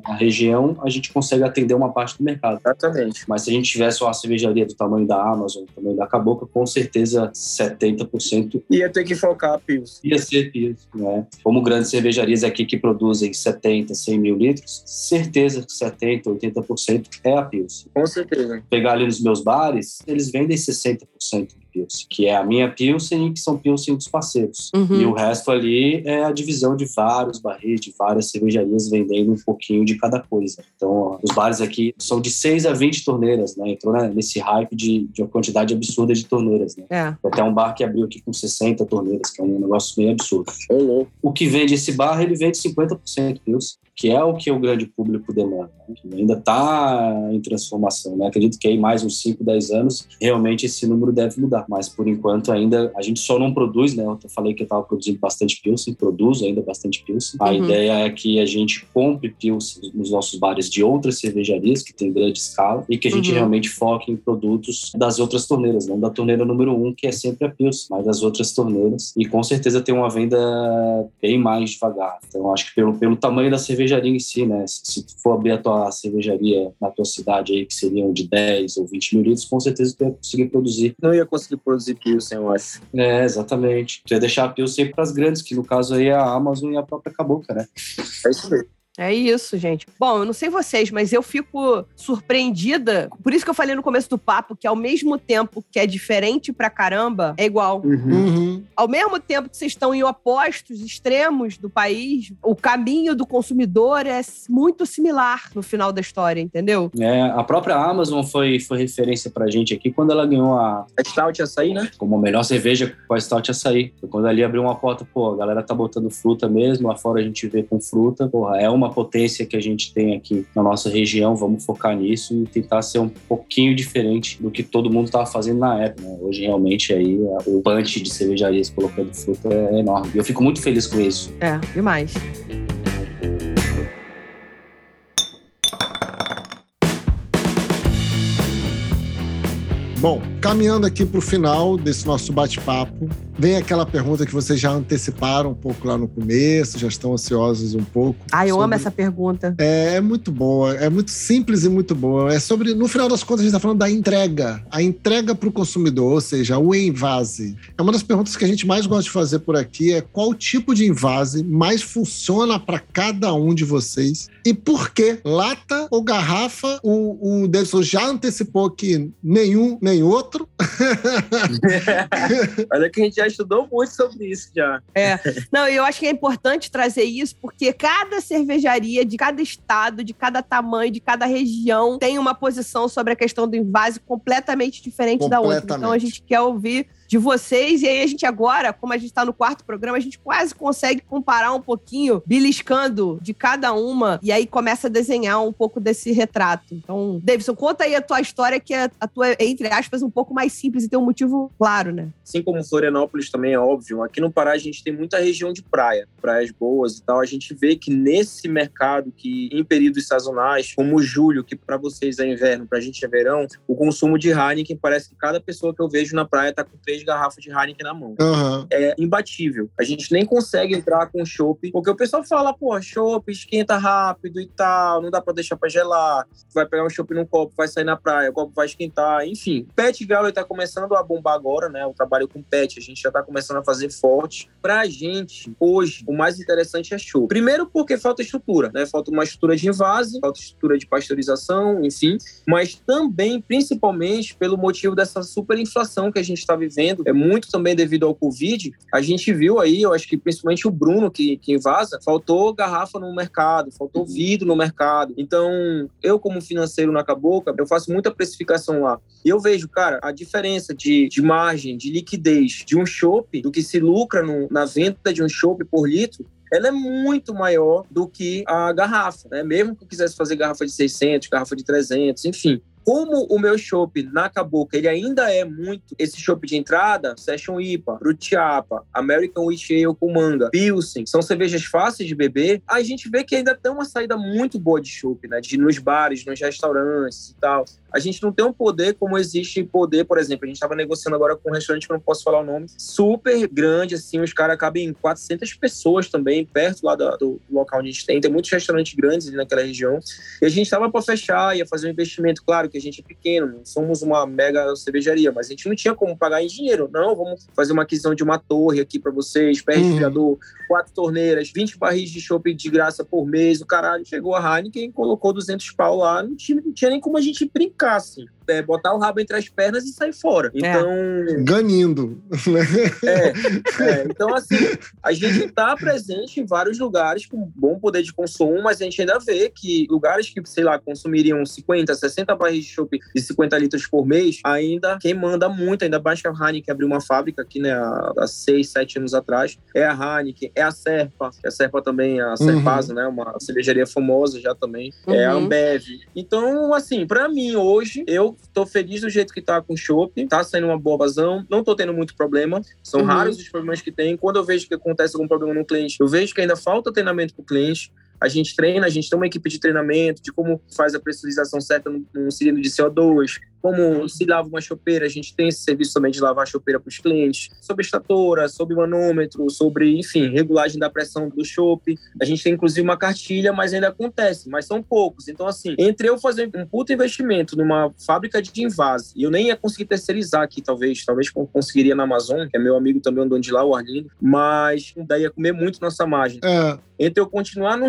D: na região, a gente consegue atender uma parte do mercado.
C: Exatamente.
D: Mas se a gente tivesse uma cervejaria do tamanho da Amazon, do tamanho da Caboca, com certeza 70%
C: ia ter que focar a Pilsen.
D: Ia ser Pilsen, né? Como grandes cervejarias aqui que produzem 70, 100 mil litros, certeza que 70, 80% é a Pilsen.
C: Com certeza.
D: Pegar ali nos meus bares, eles vendem 60% Pilsen, que é a minha Pilsen e que são Pilsen dos parceiros. Uhum. E o resto ali é a divisão de vários barris, de várias cervejarias vendendo um pouquinho de cada coisa. Então, ó, os bares aqui são de 6 a 20 torneiras, né? Entrou né, nesse hype de, de uma quantidade absurda de torneiras, né? É. Até um bar que abriu aqui com 60 torneiras, que é um negócio meio absurdo.
C: Uhum.
D: O que vende esse bar, ele vende 50% Pilsen que é o que o grande público demanda, né? que ainda está em transformação. Né? Acredito que em mais uns 5, 10 anos, realmente esse número deve mudar. Mas, por enquanto, ainda a gente só não produz, né? Eu falei que eu estava produzindo bastante Pilsen, produzo ainda bastante Pilsen. A uhum. ideia é que a gente compre Pilsen nos nossos bares de outras cervejarias, que tem grande escala, e que a gente uhum. realmente foque em produtos das outras torneiras, não da torneira número um, que é sempre a Pilsen, mas das outras torneiras. E com certeza tem uma venda bem mais devagar. Então, acho que pelo, pelo tamanho da cerveja cervejaria em si, né? Se tu for abrir a tua cervejaria na tua cidade aí, que seriam de 10 ou 20 mil litros, com certeza tu ia conseguir produzir.
C: Não ia conseguir produzir Pilsen, eu acho.
D: É, exatamente. Tu ia deixar a Pilsen para as grandes, que no caso aí é a Amazon e a própria Caboca, né?
C: É isso mesmo.
B: É isso, gente. Bom, eu não sei vocês, mas eu fico surpreendida. Por isso que eu falei no começo do papo que ao mesmo tempo que é diferente pra caramba, é igual.
E: Uhum. Uhum.
B: Ao mesmo tempo que vocês estão em opostos extremos do país, o caminho do consumidor é muito similar no final da história, entendeu?
D: É, a própria Amazon foi, foi referência pra gente aqui quando ela ganhou a...
C: A Stout Açaí, né?
D: Como a melhor cerveja com a Stout Açaí. Quando ali abriu uma porta, pô, a galera tá botando fruta mesmo, lá fora a gente vê com fruta, porra, é uma uma potência que a gente tem aqui na nossa região, vamos focar nisso e tentar ser um pouquinho diferente do que todo mundo estava fazendo na época. Né? Hoje, realmente, aí o punch de cervejarias colocando fruta é enorme. E eu fico muito feliz com isso.
B: É, demais.
E: Bom, caminhando aqui para o final desse nosso bate-papo, vem aquela pergunta que vocês já anteciparam um pouco lá no começo, já estão ansiosos um pouco.
B: Ah, eu sobre... amo essa pergunta.
E: É, é, muito boa, é muito simples e muito boa. É sobre, no final das contas, a gente está falando da entrega, a entrega para o consumidor, ou seja, o envase. É uma das perguntas que a gente mais gosta de fazer por aqui é qual tipo de envase mais funciona para cada um de vocês e por que lata ou garrafa? O, o Davidson já antecipou que nenhum nem outro. [LAUGHS] [LAUGHS]
C: Olha que a gente já estudou muito sobre isso já.
B: É. Não, eu acho que é importante trazer isso porque cada cervejaria de cada estado, de cada tamanho, de cada região tem uma posição sobre a questão do invase completamente diferente da outra. Então a gente quer ouvir de vocês. E aí a gente agora, como a gente está no quarto programa, a gente quase consegue comparar um pouquinho, beliscando de cada uma, e aí começa a desenhar um pouco desse retrato. Então, Davidson, conta aí a tua história, que é a tua, entre aspas, um pouco mais simples e tem um motivo claro, né?
C: Assim como Florianópolis também é óbvio, aqui no Pará a gente tem muita região de praia, praias boas e tal. A gente vê que nesse mercado, que em períodos sazonais, como julho, que para vocês é inverno, para a gente é verão, o consumo de Heineken parece que cada pessoa que eu vejo na praia tá com três as garrafas de Heineken na mão.
E: Uhum.
C: É imbatível. A gente nem consegue entrar com chopp, porque o pessoal fala, pô, chopp esquenta rápido e tal, não dá pra deixar pra gelar. Vai pegar um chopp num copo, vai sair na praia, o copo vai esquentar, enfim. Pet Growler tá começando a bombar agora, né? O trabalho com pet, a gente já tá começando a fazer forte. Pra gente, hoje, o mais interessante é chopp. Primeiro porque falta estrutura, né? Falta uma estrutura de invase, falta estrutura de pasteurização, enfim, mas também, principalmente, pelo motivo dessa superinflação que a gente está vivendo, é muito também devido ao Covid. A gente viu aí, eu acho que principalmente o Bruno que, que invasa, faltou garrafa no mercado, faltou vidro no mercado. Então, eu, como financeiro na Caboca, eu faço muita precificação lá. E eu vejo, cara, a diferença de, de margem, de liquidez de um chopp, do que se lucra no, na venda de um chopp por litro, ela é muito maior do que a garrafa, né? Mesmo que eu quisesse fazer garrafa de 600, garrafa de 300, enfim. Como o meu chopp na Caboca, ele ainda é muito esse chopp de entrada, Session IPA, Brutiapa, American Witch Ale com manga, Pilsen, são cervejas fáceis de beber, a gente vê que ainda tem uma saída muito boa de chopp, né? De, nos bares, nos restaurantes e tal a gente não tem um poder como existe poder, por exemplo, a gente estava negociando agora com um restaurante que eu não posso falar o nome, super grande, assim, os caras cabem 400 pessoas também, perto lá do, do, local onde a gente tem, tem muitos restaurantes grandes ali naquela região, e a gente estava para fechar, ia fazer um investimento, claro que a gente é pequeno, não somos uma mega cervejaria, mas a gente não tinha como pagar em dinheiro, não, vamos fazer uma aquisição de uma torre aqui para vocês, pé refrigerador, uhum. quatro torneiras, 20 barris de chopp de graça por mês, o caralho, chegou a Heineken, colocou 200 pau lá, não tinha, não tinha nem como a gente brincar assim é, botar o rabo entre as pernas e sair fora. É. Então.
E: É. Ganindo. [LAUGHS]
C: É, é, Então, assim, a gente está presente em vários lugares com bom poder de consumo, mas a gente ainda vê que lugares que, sei lá, consumiriam 50, 60 barris de chopp de 50 litros por mês, ainda quem manda muito, ainda mais que a Heineken abriu uma fábrica aqui, né, há 6, 7 anos atrás, é a Heineken, é a Serpa, que a Serpa também, a Serpasa, uhum. né, uma cervejaria famosa já também, uhum. é a uhum. Ambev. Então, assim, para mim, hoje, eu tô feliz do jeito que tá com o Chopp, tá saindo uma boa vazão, não tô tendo muito problema, são uhum. raros os problemas que tem. Quando eu vejo que acontece algum problema no cliente, eu vejo que ainda falta treinamento pro cliente, a gente treina, a gente tem uma equipe de treinamento de como faz a pressurização certa num cilindro de CO2, como se lava uma chopeira, a gente tem esse serviço também de lavar a chopeira para os clientes, sobre estatora, sobre manômetro, sobre, enfim, regulagem da pressão do chope. A gente tem inclusive uma cartilha, mas ainda acontece, mas são poucos. Então, assim, entre eu fazer um puto investimento numa fábrica de invase, e eu nem ia conseguir terceirizar aqui, talvez, talvez conseguiria na Amazon, que é meu amigo também, o dono de lá, o Arlindo, mas daí ia comer muito nossa margem. É. Entre eu continuar no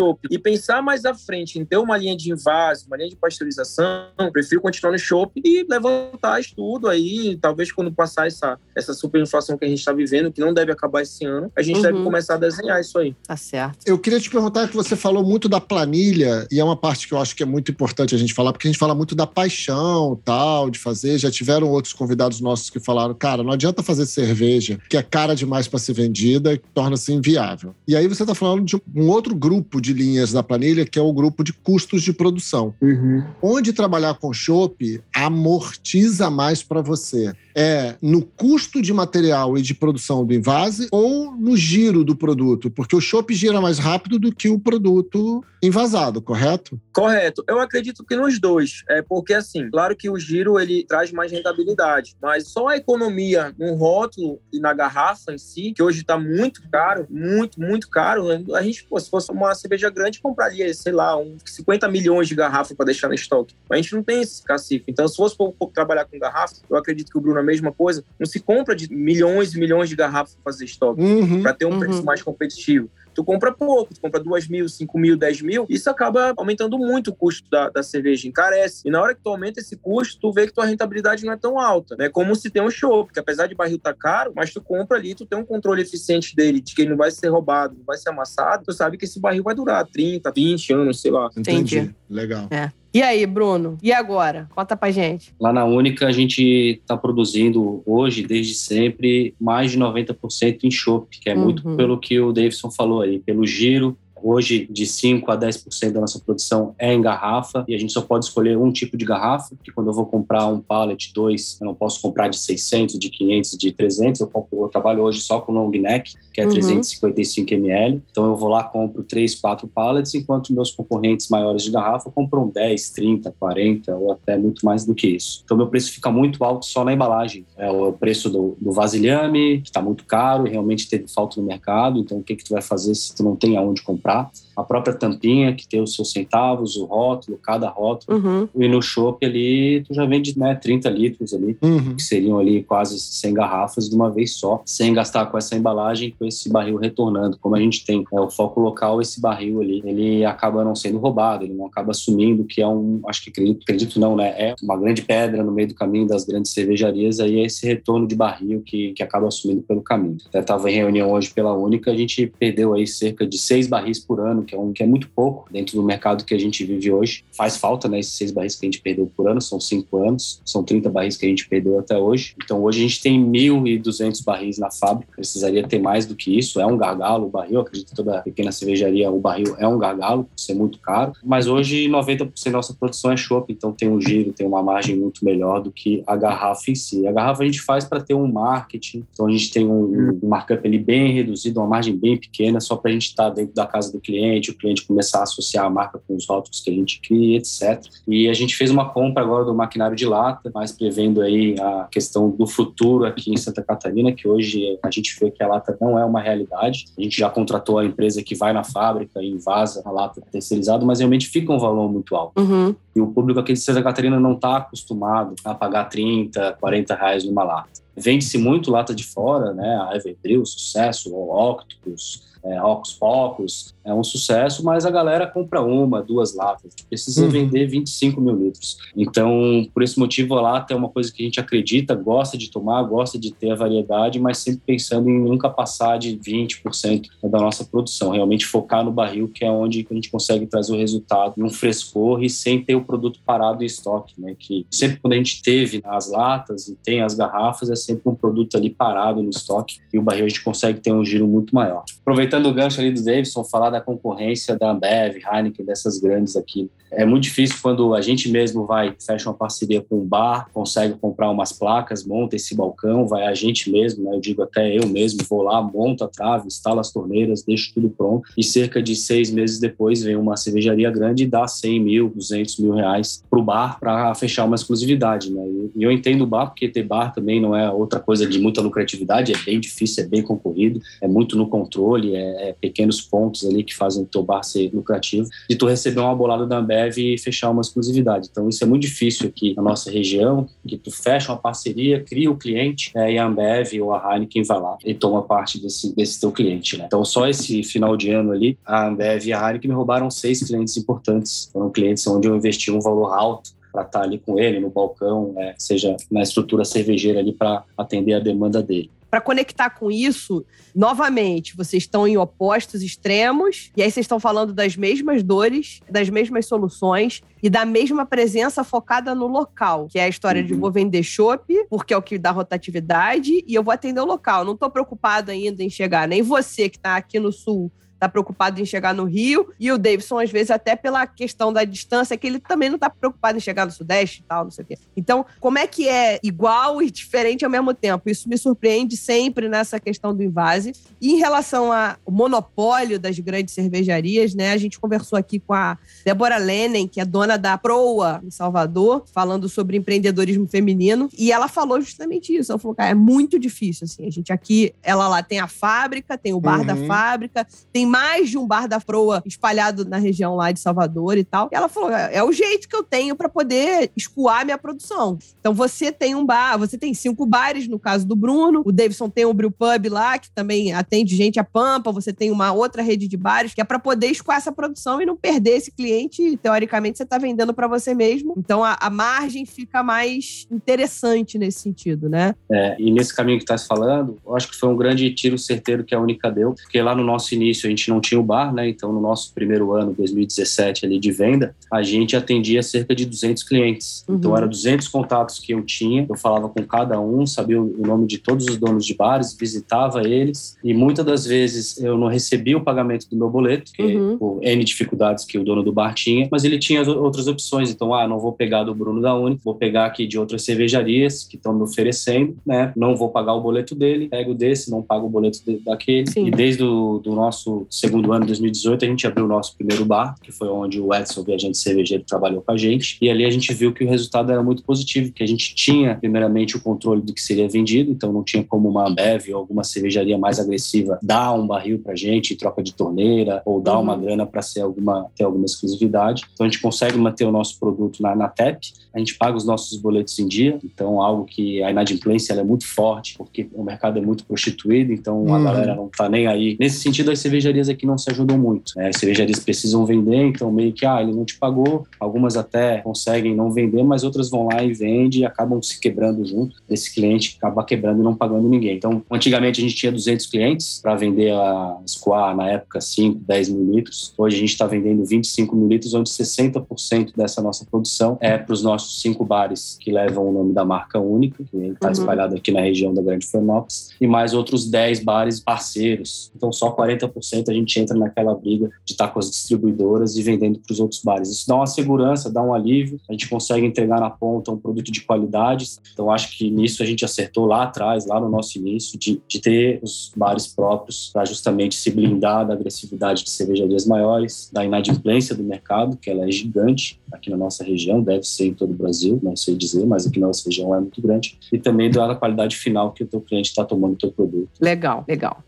C: chopp e pensar mais à frente em ter uma linha de invase, uma linha de pasteurização, prefiro continuar no chopp e levantar estudo aí, talvez quando passar essa, essa superinflação que a gente está vivendo, que não deve acabar esse ano, a gente uhum. deve começar a desenhar isso aí.
B: Tá certo.
E: Eu queria te perguntar que você falou muito da planilha, e é uma parte que eu acho que é muito importante a gente falar, porque a gente fala muito da paixão, tal, de fazer. Já tiveram outros convidados nossos que falaram, cara, não adianta fazer cerveja que é cara demais para ser vendida e torna-se inviável. E aí você está falando de um outro grupo de linhas da planilha, que é o grupo de custos de produção.
C: Uhum.
E: Onde trabalhar com chopp amortiza mais para você é no custo de material e de produção do invase ou no giro do produto? Porque o chopp gira mais rápido do que o produto invasado, correto?
C: Correto. Eu acredito que nos dois. É porque, assim, claro que o giro ele traz mais rentabilidade, mas só a economia no rótulo e na garrafa em si, que hoje está muito caro, muito, muito caro. Né? A gente, pô, se fosse uma cerveja grande, compraria, sei lá, uns 50 milhões de garrafas para deixar no estoque. A gente não tem esse cacife. Então, se fosse trabalhar com garrafa, eu acredito que o Bruno a mesma coisa, não se compra de milhões e milhões de garrafas para fazer estoque, uhum, para ter um uhum. preço mais competitivo. Tu compra pouco, tu compra 2 mil, 5 mil, 10 mil, isso acaba aumentando muito o custo da, da cerveja, encarece. E na hora que tu aumenta esse custo, tu vê que tua rentabilidade não é tão alta, né? Como se tem um show, porque apesar de barril tá caro, mas tu compra ali, tu tem um controle eficiente dele, de que ele não vai ser roubado, não vai ser amassado, tu sabe que esse barril vai durar 30, 20 anos, sei lá.
E: Entendi. Entendi. Legal.
B: É. E aí, Bruno? E agora? Conta pra gente.
D: Lá na Única, a gente está produzindo hoje, desde sempre, mais de 90% em chopp, que é uhum. muito pelo que o Davidson falou aí, pelo giro, Hoje, de 5 a 10% da nossa produção é em garrafa e a gente só pode escolher um tipo de garrafa, que quando eu vou comprar um pallet, dois, eu não posso comprar de 600, de 500, de 300. Eu, compro, eu trabalho hoje só com long neck, que é uhum. 355 ml. Então eu vou lá, compro 3, 4 pallets, enquanto meus concorrentes maiores de garrafa compram 10, 30, 40 ou até muito mais do que isso. Então meu preço fica muito alto só na embalagem. É o preço do, do vasilhame, que está muito caro realmente teve falta no mercado. Então o que, que tu vai fazer se tu não tem aonde comprar? tá? A própria tampinha, que tem os seus centavos, o rótulo, cada rótulo. Uhum. E no chopp ali, tu já vende né, 30 litros ali, uhum. que seriam ali quase 100 garrafas de uma vez só, sem gastar com essa embalagem, com esse barril retornando. Como a gente tem é, o foco local, esse barril ali, ele acaba não sendo roubado, ele não acaba sumindo, que é um, acho que acredito, acredito não, né? É uma grande pedra no meio do caminho das grandes cervejarias, aí é esse retorno de barril que, que acaba sumindo pelo caminho. Até estava em reunião hoje pela Única, a gente perdeu aí cerca de seis barris por ano, que é, um, que é muito pouco dentro do mercado que a gente vive hoje. Faz falta, né? Esses seis barris que a gente perdeu por ano, são cinco anos, são 30 barris que a gente perdeu até hoje. Então hoje a gente tem 1.200 barris na fábrica, precisaria ter mais do que isso, é um gargalo o barril, acredito que toda pequena cervejaria, o barril é um gargalo, por ser muito caro, mas hoje 90% da nossa produção é chopp, então tem um giro, tem uma margem muito melhor do que a garrafa em si. A garrafa a gente faz para ter um marketing, então a gente tem um, um markup ali bem reduzido, uma margem bem pequena, só para a gente estar tá dentro da casa do cliente, cliente, o cliente começar a associar a marca com os rótulos que a gente cria, etc. E a gente fez uma compra agora do maquinário de lata, mais prevendo aí a questão do futuro aqui em Santa Catarina, que hoje a gente vê que a lata não é uma realidade. A gente já contratou a empresa que vai na fábrica e invasa a lata terceirizada, mas realmente fica um valor muito alto. Uhum. E o público aqui de Santa Catarina não está acostumado a pagar 30, 40 reais numa lata. Vende-se muito lata de fora, né? A Everdrill, Sucesso, o Octopus, é, Ocos Pocos, é um sucesso, mas a galera compra uma, duas latas, precisa uhum. vender 25 mil litros. Então, por esse motivo, a lata é uma coisa que a gente acredita, gosta de tomar, gosta de ter a variedade, mas sempre pensando em nunca passar de 20% da nossa produção, realmente focar no barril, que é onde a gente consegue trazer o resultado em um frescor e sem ter o produto parado em estoque, né? Que sempre quando a gente teve as latas e tem as garrafas, é sempre um produto ali parado no estoque e o barril a gente consegue ter um giro muito maior. Aproveitando o gancho ali do Davidson, falar da concorrência da Ambev, Heineken, dessas grandes aqui. É muito difícil quando a gente mesmo vai, fecha uma parceria com um bar, consegue comprar umas placas, monta esse balcão, vai a gente mesmo, né? Eu digo até eu mesmo, vou lá, monto a trave, instalo as torneiras, deixo tudo pronto e cerca de seis meses depois vem uma cervejaria grande e dá 100 mil, 200 mil reais para o bar para fechar uma exclusividade, né? E eu entendo o bar porque ter bar também não é outra coisa de muita lucratividade, é bem difícil, é bem concorrido, é muito no controle, é, é pequenos pontos ali que fazem o teu bar ser lucrativo, e tu receber uma bolada da Ambev e fechar uma exclusividade. Então isso é muito difícil aqui na nossa região, que tu fecha uma parceria, cria o cliente, né, e a Ambev ou a Heineken vai lá e toma parte desse, desse teu cliente. Né? Então só esse final de ano ali, a Ambev e a Heineken me roubaram seis clientes importantes. Foram clientes onde eu investi um valor alto para estar tá ali com ele no balcão, né, seja na estrutura cervejeira ali para atender a demanda dele
B: para conectar com isso, novamente, vocês estão em opostos extremos, e aí vocês estão falando das mesmas dores, das mesmas soluções e da mesma presença focada no local, que é a história uhum. de vou vender chopp, porque é o que dá rotatividade, e eu vou atender o local. Não estou preocupado ainda em chegar, nem você que está aqui no sul tá preocupado em chegar no Rio, e o Davidson, às vezes, até pela questão da distância, que ele também não tá preocupado em chegar no Sudeste e tal, não sei o quê. Então, como é que é igual e diferente ao mesmo tempo? Isso me surpreende sempre nessa questão do invase. E em relação ao monopólio das grandes cervejarias, né? A gente conversou aqui com a Débora Lenin, que é dona da Proa em Salvador, falando sobre empreendedorismo feminino, e ela falou justamente isso. Ela falou, cara, é muito difícil, assim. A gente aqui, ela lá tem a fábrica, tem o bar uhum. da fábrica, tem mais de um bar da proa espalhado na região lá de Salvador e tal. E ela falou: é, é o jeito que eu tenho para poder escoar minha produção. Então você tem um bar, você tem cinco bares, no caso do Bruno. O Davidson tem o Brew Pub lá, que também atende gente a pampa. Você tem uma outra rede de bares, que é para poder escoar essa produção e não perder esse cliente. Teoricamente, você está vendendo para você mesmo. Então a, a, margem fica mais interessante nesse sentido, né?
D: É, e nesse caminho que está se falando, eu acho que foi um grande tiro certeiro que a Única deu, porque lá no nosso início a gente gente não tinha o bar, né? Então, no nosso primeiro ano, 2017, ali de venda, a gente atendia cerca de 200 clientes. Então, uhum. Então, eram 200 contatos que eu tinha, eu falava com cada um, sabia o nome de todos os donos de bares, visitava eles, e muitas das vezes eu não recebia o pagamento do meu boleto, que uhum. por N dificuldades que o dono do bar tinha, mas ele tinha outras opções. Então, ah, não vou pegar do Bruno da Uni, vou pegar aqui de outras cervejarias que estão me oferecendo, né? Não vou pagar o boleto dele, pego desse, não pago o boleto daquele. Sim. E desde o do nosso segundo ano, 2018, a gente abriu o nosso primeiro bar, que foi onde o Edson, viajante cervejeiro, trabalhou com a gente. E ali a gente viu que o resultado era muito positivo, que a gente tinha, primeiramente, o controle do que seria vendido, então não tinha como uma Ambev ou alguma cervejaria mais agressiva dar um barril pra gente em troca de torneira ou dar uhum. uma grana para ser alguma ter alguma exclusividade. Então a gente consegue manter o nosso produto na, na TEP, a gente paga os nossos boletos em dia, então algo que a inadimplência é muito forte, porque o mercado é muito prostituído, então uhum. a galera não tá nem aí. Nesse sentido, as cervejarias aqui não se ajudam muito. Né? As cervejarias precisam vender, então meio que, ah, ele não te pagou, algumas até conseguem não vender, mas outras vão lá e vendem e acabam se quebrando junto. Esse cliente acaba quebrando e não pagando ninguém. Então, antigamente a gente tinha 200 clientes para vender a Square, na época 5, 10 mil litros. Hoje a gente está vendendo 25 mil litros, onde 60% dessa nossa produção é para os nossos cinco bares que levam o nome da marca única, que está uhum. espalhado aqui na região da Grande Florianópolis, e mais outros 10 bares parceiros. Então, só 40% a gente entra naquela briga de estar com as distribuidoras e vendendo para os outros bares. Isso dá uma segurança, dá um alívio, a gente consegue entregar na ponta um produto de qualidade. Então, acho que nisso a gente acertou lá atrás, lá no nosso início, de, de ter os bares próprios para justamente se blindar da agressividade de cervejarias maiores, da inadimplência do mercado, que ela é gigante aqui na nossa região, deve ser em todo o Brasil, não sei dizer, mas aqui na nossa região é muito grande, e também da qualidade final que o teu cliente está tomando o teu produto.
B: Legal, legal.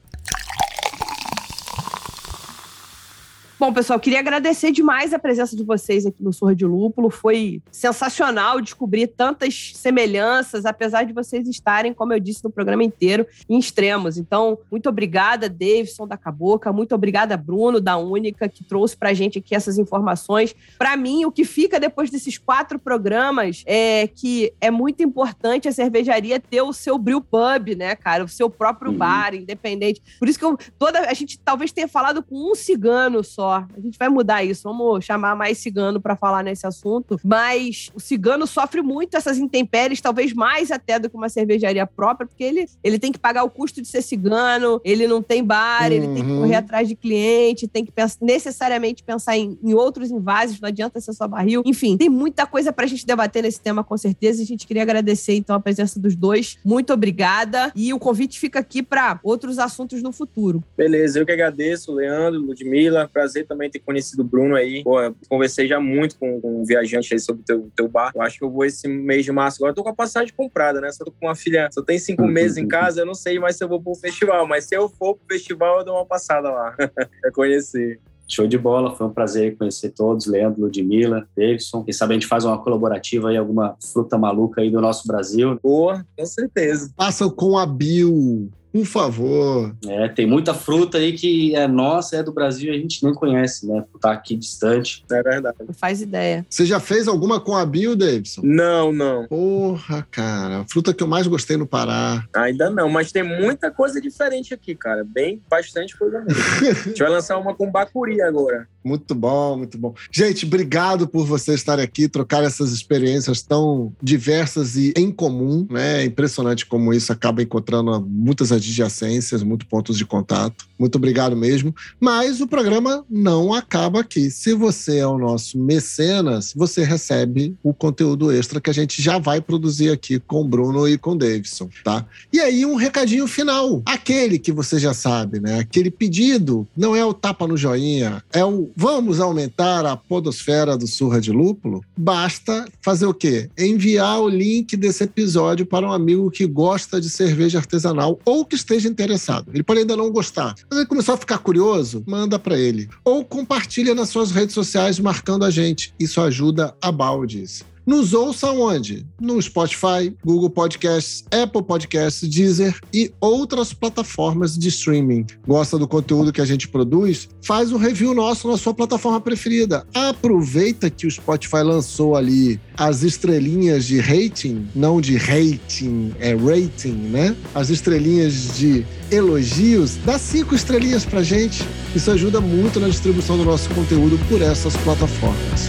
B: Bom, pessoal, queria agradecer demais a presença de vocês aqui no Surra de Lúpulo. Foi sensacional descobrir tantas semelhanças, apesar de vocês estarem, como eu disse no programa inteiro, em extremos. Então, muito obrigada, Davidson da Caboca, muito obrigada, Bruno da Única, que trouxe pra gente aqui essas informações. Para mim, o que fica depois desses quatro programas é que é muito importante a cervejaria ter o seu brew pub, né, cara? O seu próprio uhum. bar, independente. Por isso que eu, toda a gente talvez tenha falado com um cigano só a gente vai mudar isso, vamos chamar mais cigano para falar nesse assunto. Mas o cigano sofre muito essas intempéries, talvez mais até do que uma cervejaria própria, porque ele, ele tem que pagar o custo de ser cigano, ele não tem bar, uhum. ele tem que uhum. correr atrás de cliente, tem que pensar, necessariamente pensar em, em outros invasos, não adianta ser só barril. Enfim, tem muita coisa pra gente debater nesse tema, com certeza. E a gente queria agradecer, então, a presença dos dois. Muito obrigada. E o convite fica aqui para outros assuntos no futuro.
C: Beleza, eu que agradeço, Leandro, Ludmilla. Prazer também ter conhecido o Bruno aí. Pô, conversei já muito com, com um viajante aí sobre o teu, teu bar. Eu acho que eu vou esse mês de março agora. Eu tô com a passagem comprada, né? Só tô com uma filha, só tem cinco meses em casa, eu não sei mais se eu vou pro festival. Mas se eu for pro festival, eu dou uma passada lá. pra [LAUGHS] conhecer.
D: Show de bola, foi um prazer conhecer todos, Leandro, Ludmilla, Davidson. Quem sabe a gente faz uma colaborativa aí, alguma fruta maluca aí do nosso Brasil.
C: Boa, com certeza.
E: Passam com a Bill, por favor.
D: É, tem muita fruta aí que é nossa, é do Brasil e a gente nem conhece, né? Por estar aqui distante.
C: É verdade.
B: Não faz ideia.
E: Você já fez alguma com a Bio, Davidson?
C: Não, não.
E: Porra, cara. A fruta que eu mais gostei no Pará.
C: Ainda não, mas tem muita coisa diferente aqui, cara. Bem, bastante coisa mesmo. [LAUGHS] a gente vai lançar uma com bacuri agora.
E: Muito bom, muito bom. Gente, obrigado por vocês estarem aqui, trocar essas experiências tão diversas e em comum, né? É impressionante como isso acaba encontrando muitas adjacências, muitos pontos de contato. Muito obrigado mesmo. Mas o programa não acaba aqui. Se você é o nosso mecenas, você recebe o conteúdo extra que a gente já vai produzir aqui com o Bruno e com o Davidson, tá? E aí um recadinho final, aquele que você já sabe, né? Aquele pedido não é o tapa no joinha, é o Vamos aumentar a podosfera do Surra de Lúpulo? Basta fazer o quê? Enviar o link desse episódio para um amigo que gosta de cerveja artesanal ou que esteja interessado. Ele pode ainda não gostar, mas ele começou a ficar curioso, manda para ele. Ou compartilha nas suas redes sociais marcando a gente. Isso ajuda a baldes. Nos ouça onde? No Spotify, Google Podcasts, Apple Podcasts, Deezer e outras plataformas de streaming. Gosta do conteúdo que a gente produz? Faz um review nosso na sua plataforma preferida. Aproveita que o Spotify lançou ali as estrelinhas de rating, não de rating, é rating, né? As estrelinhas de elogios, dá cinco estrelinhas pra gente. Isso ajuda muito na distribuição do nosso conteúdo por essas plataformas.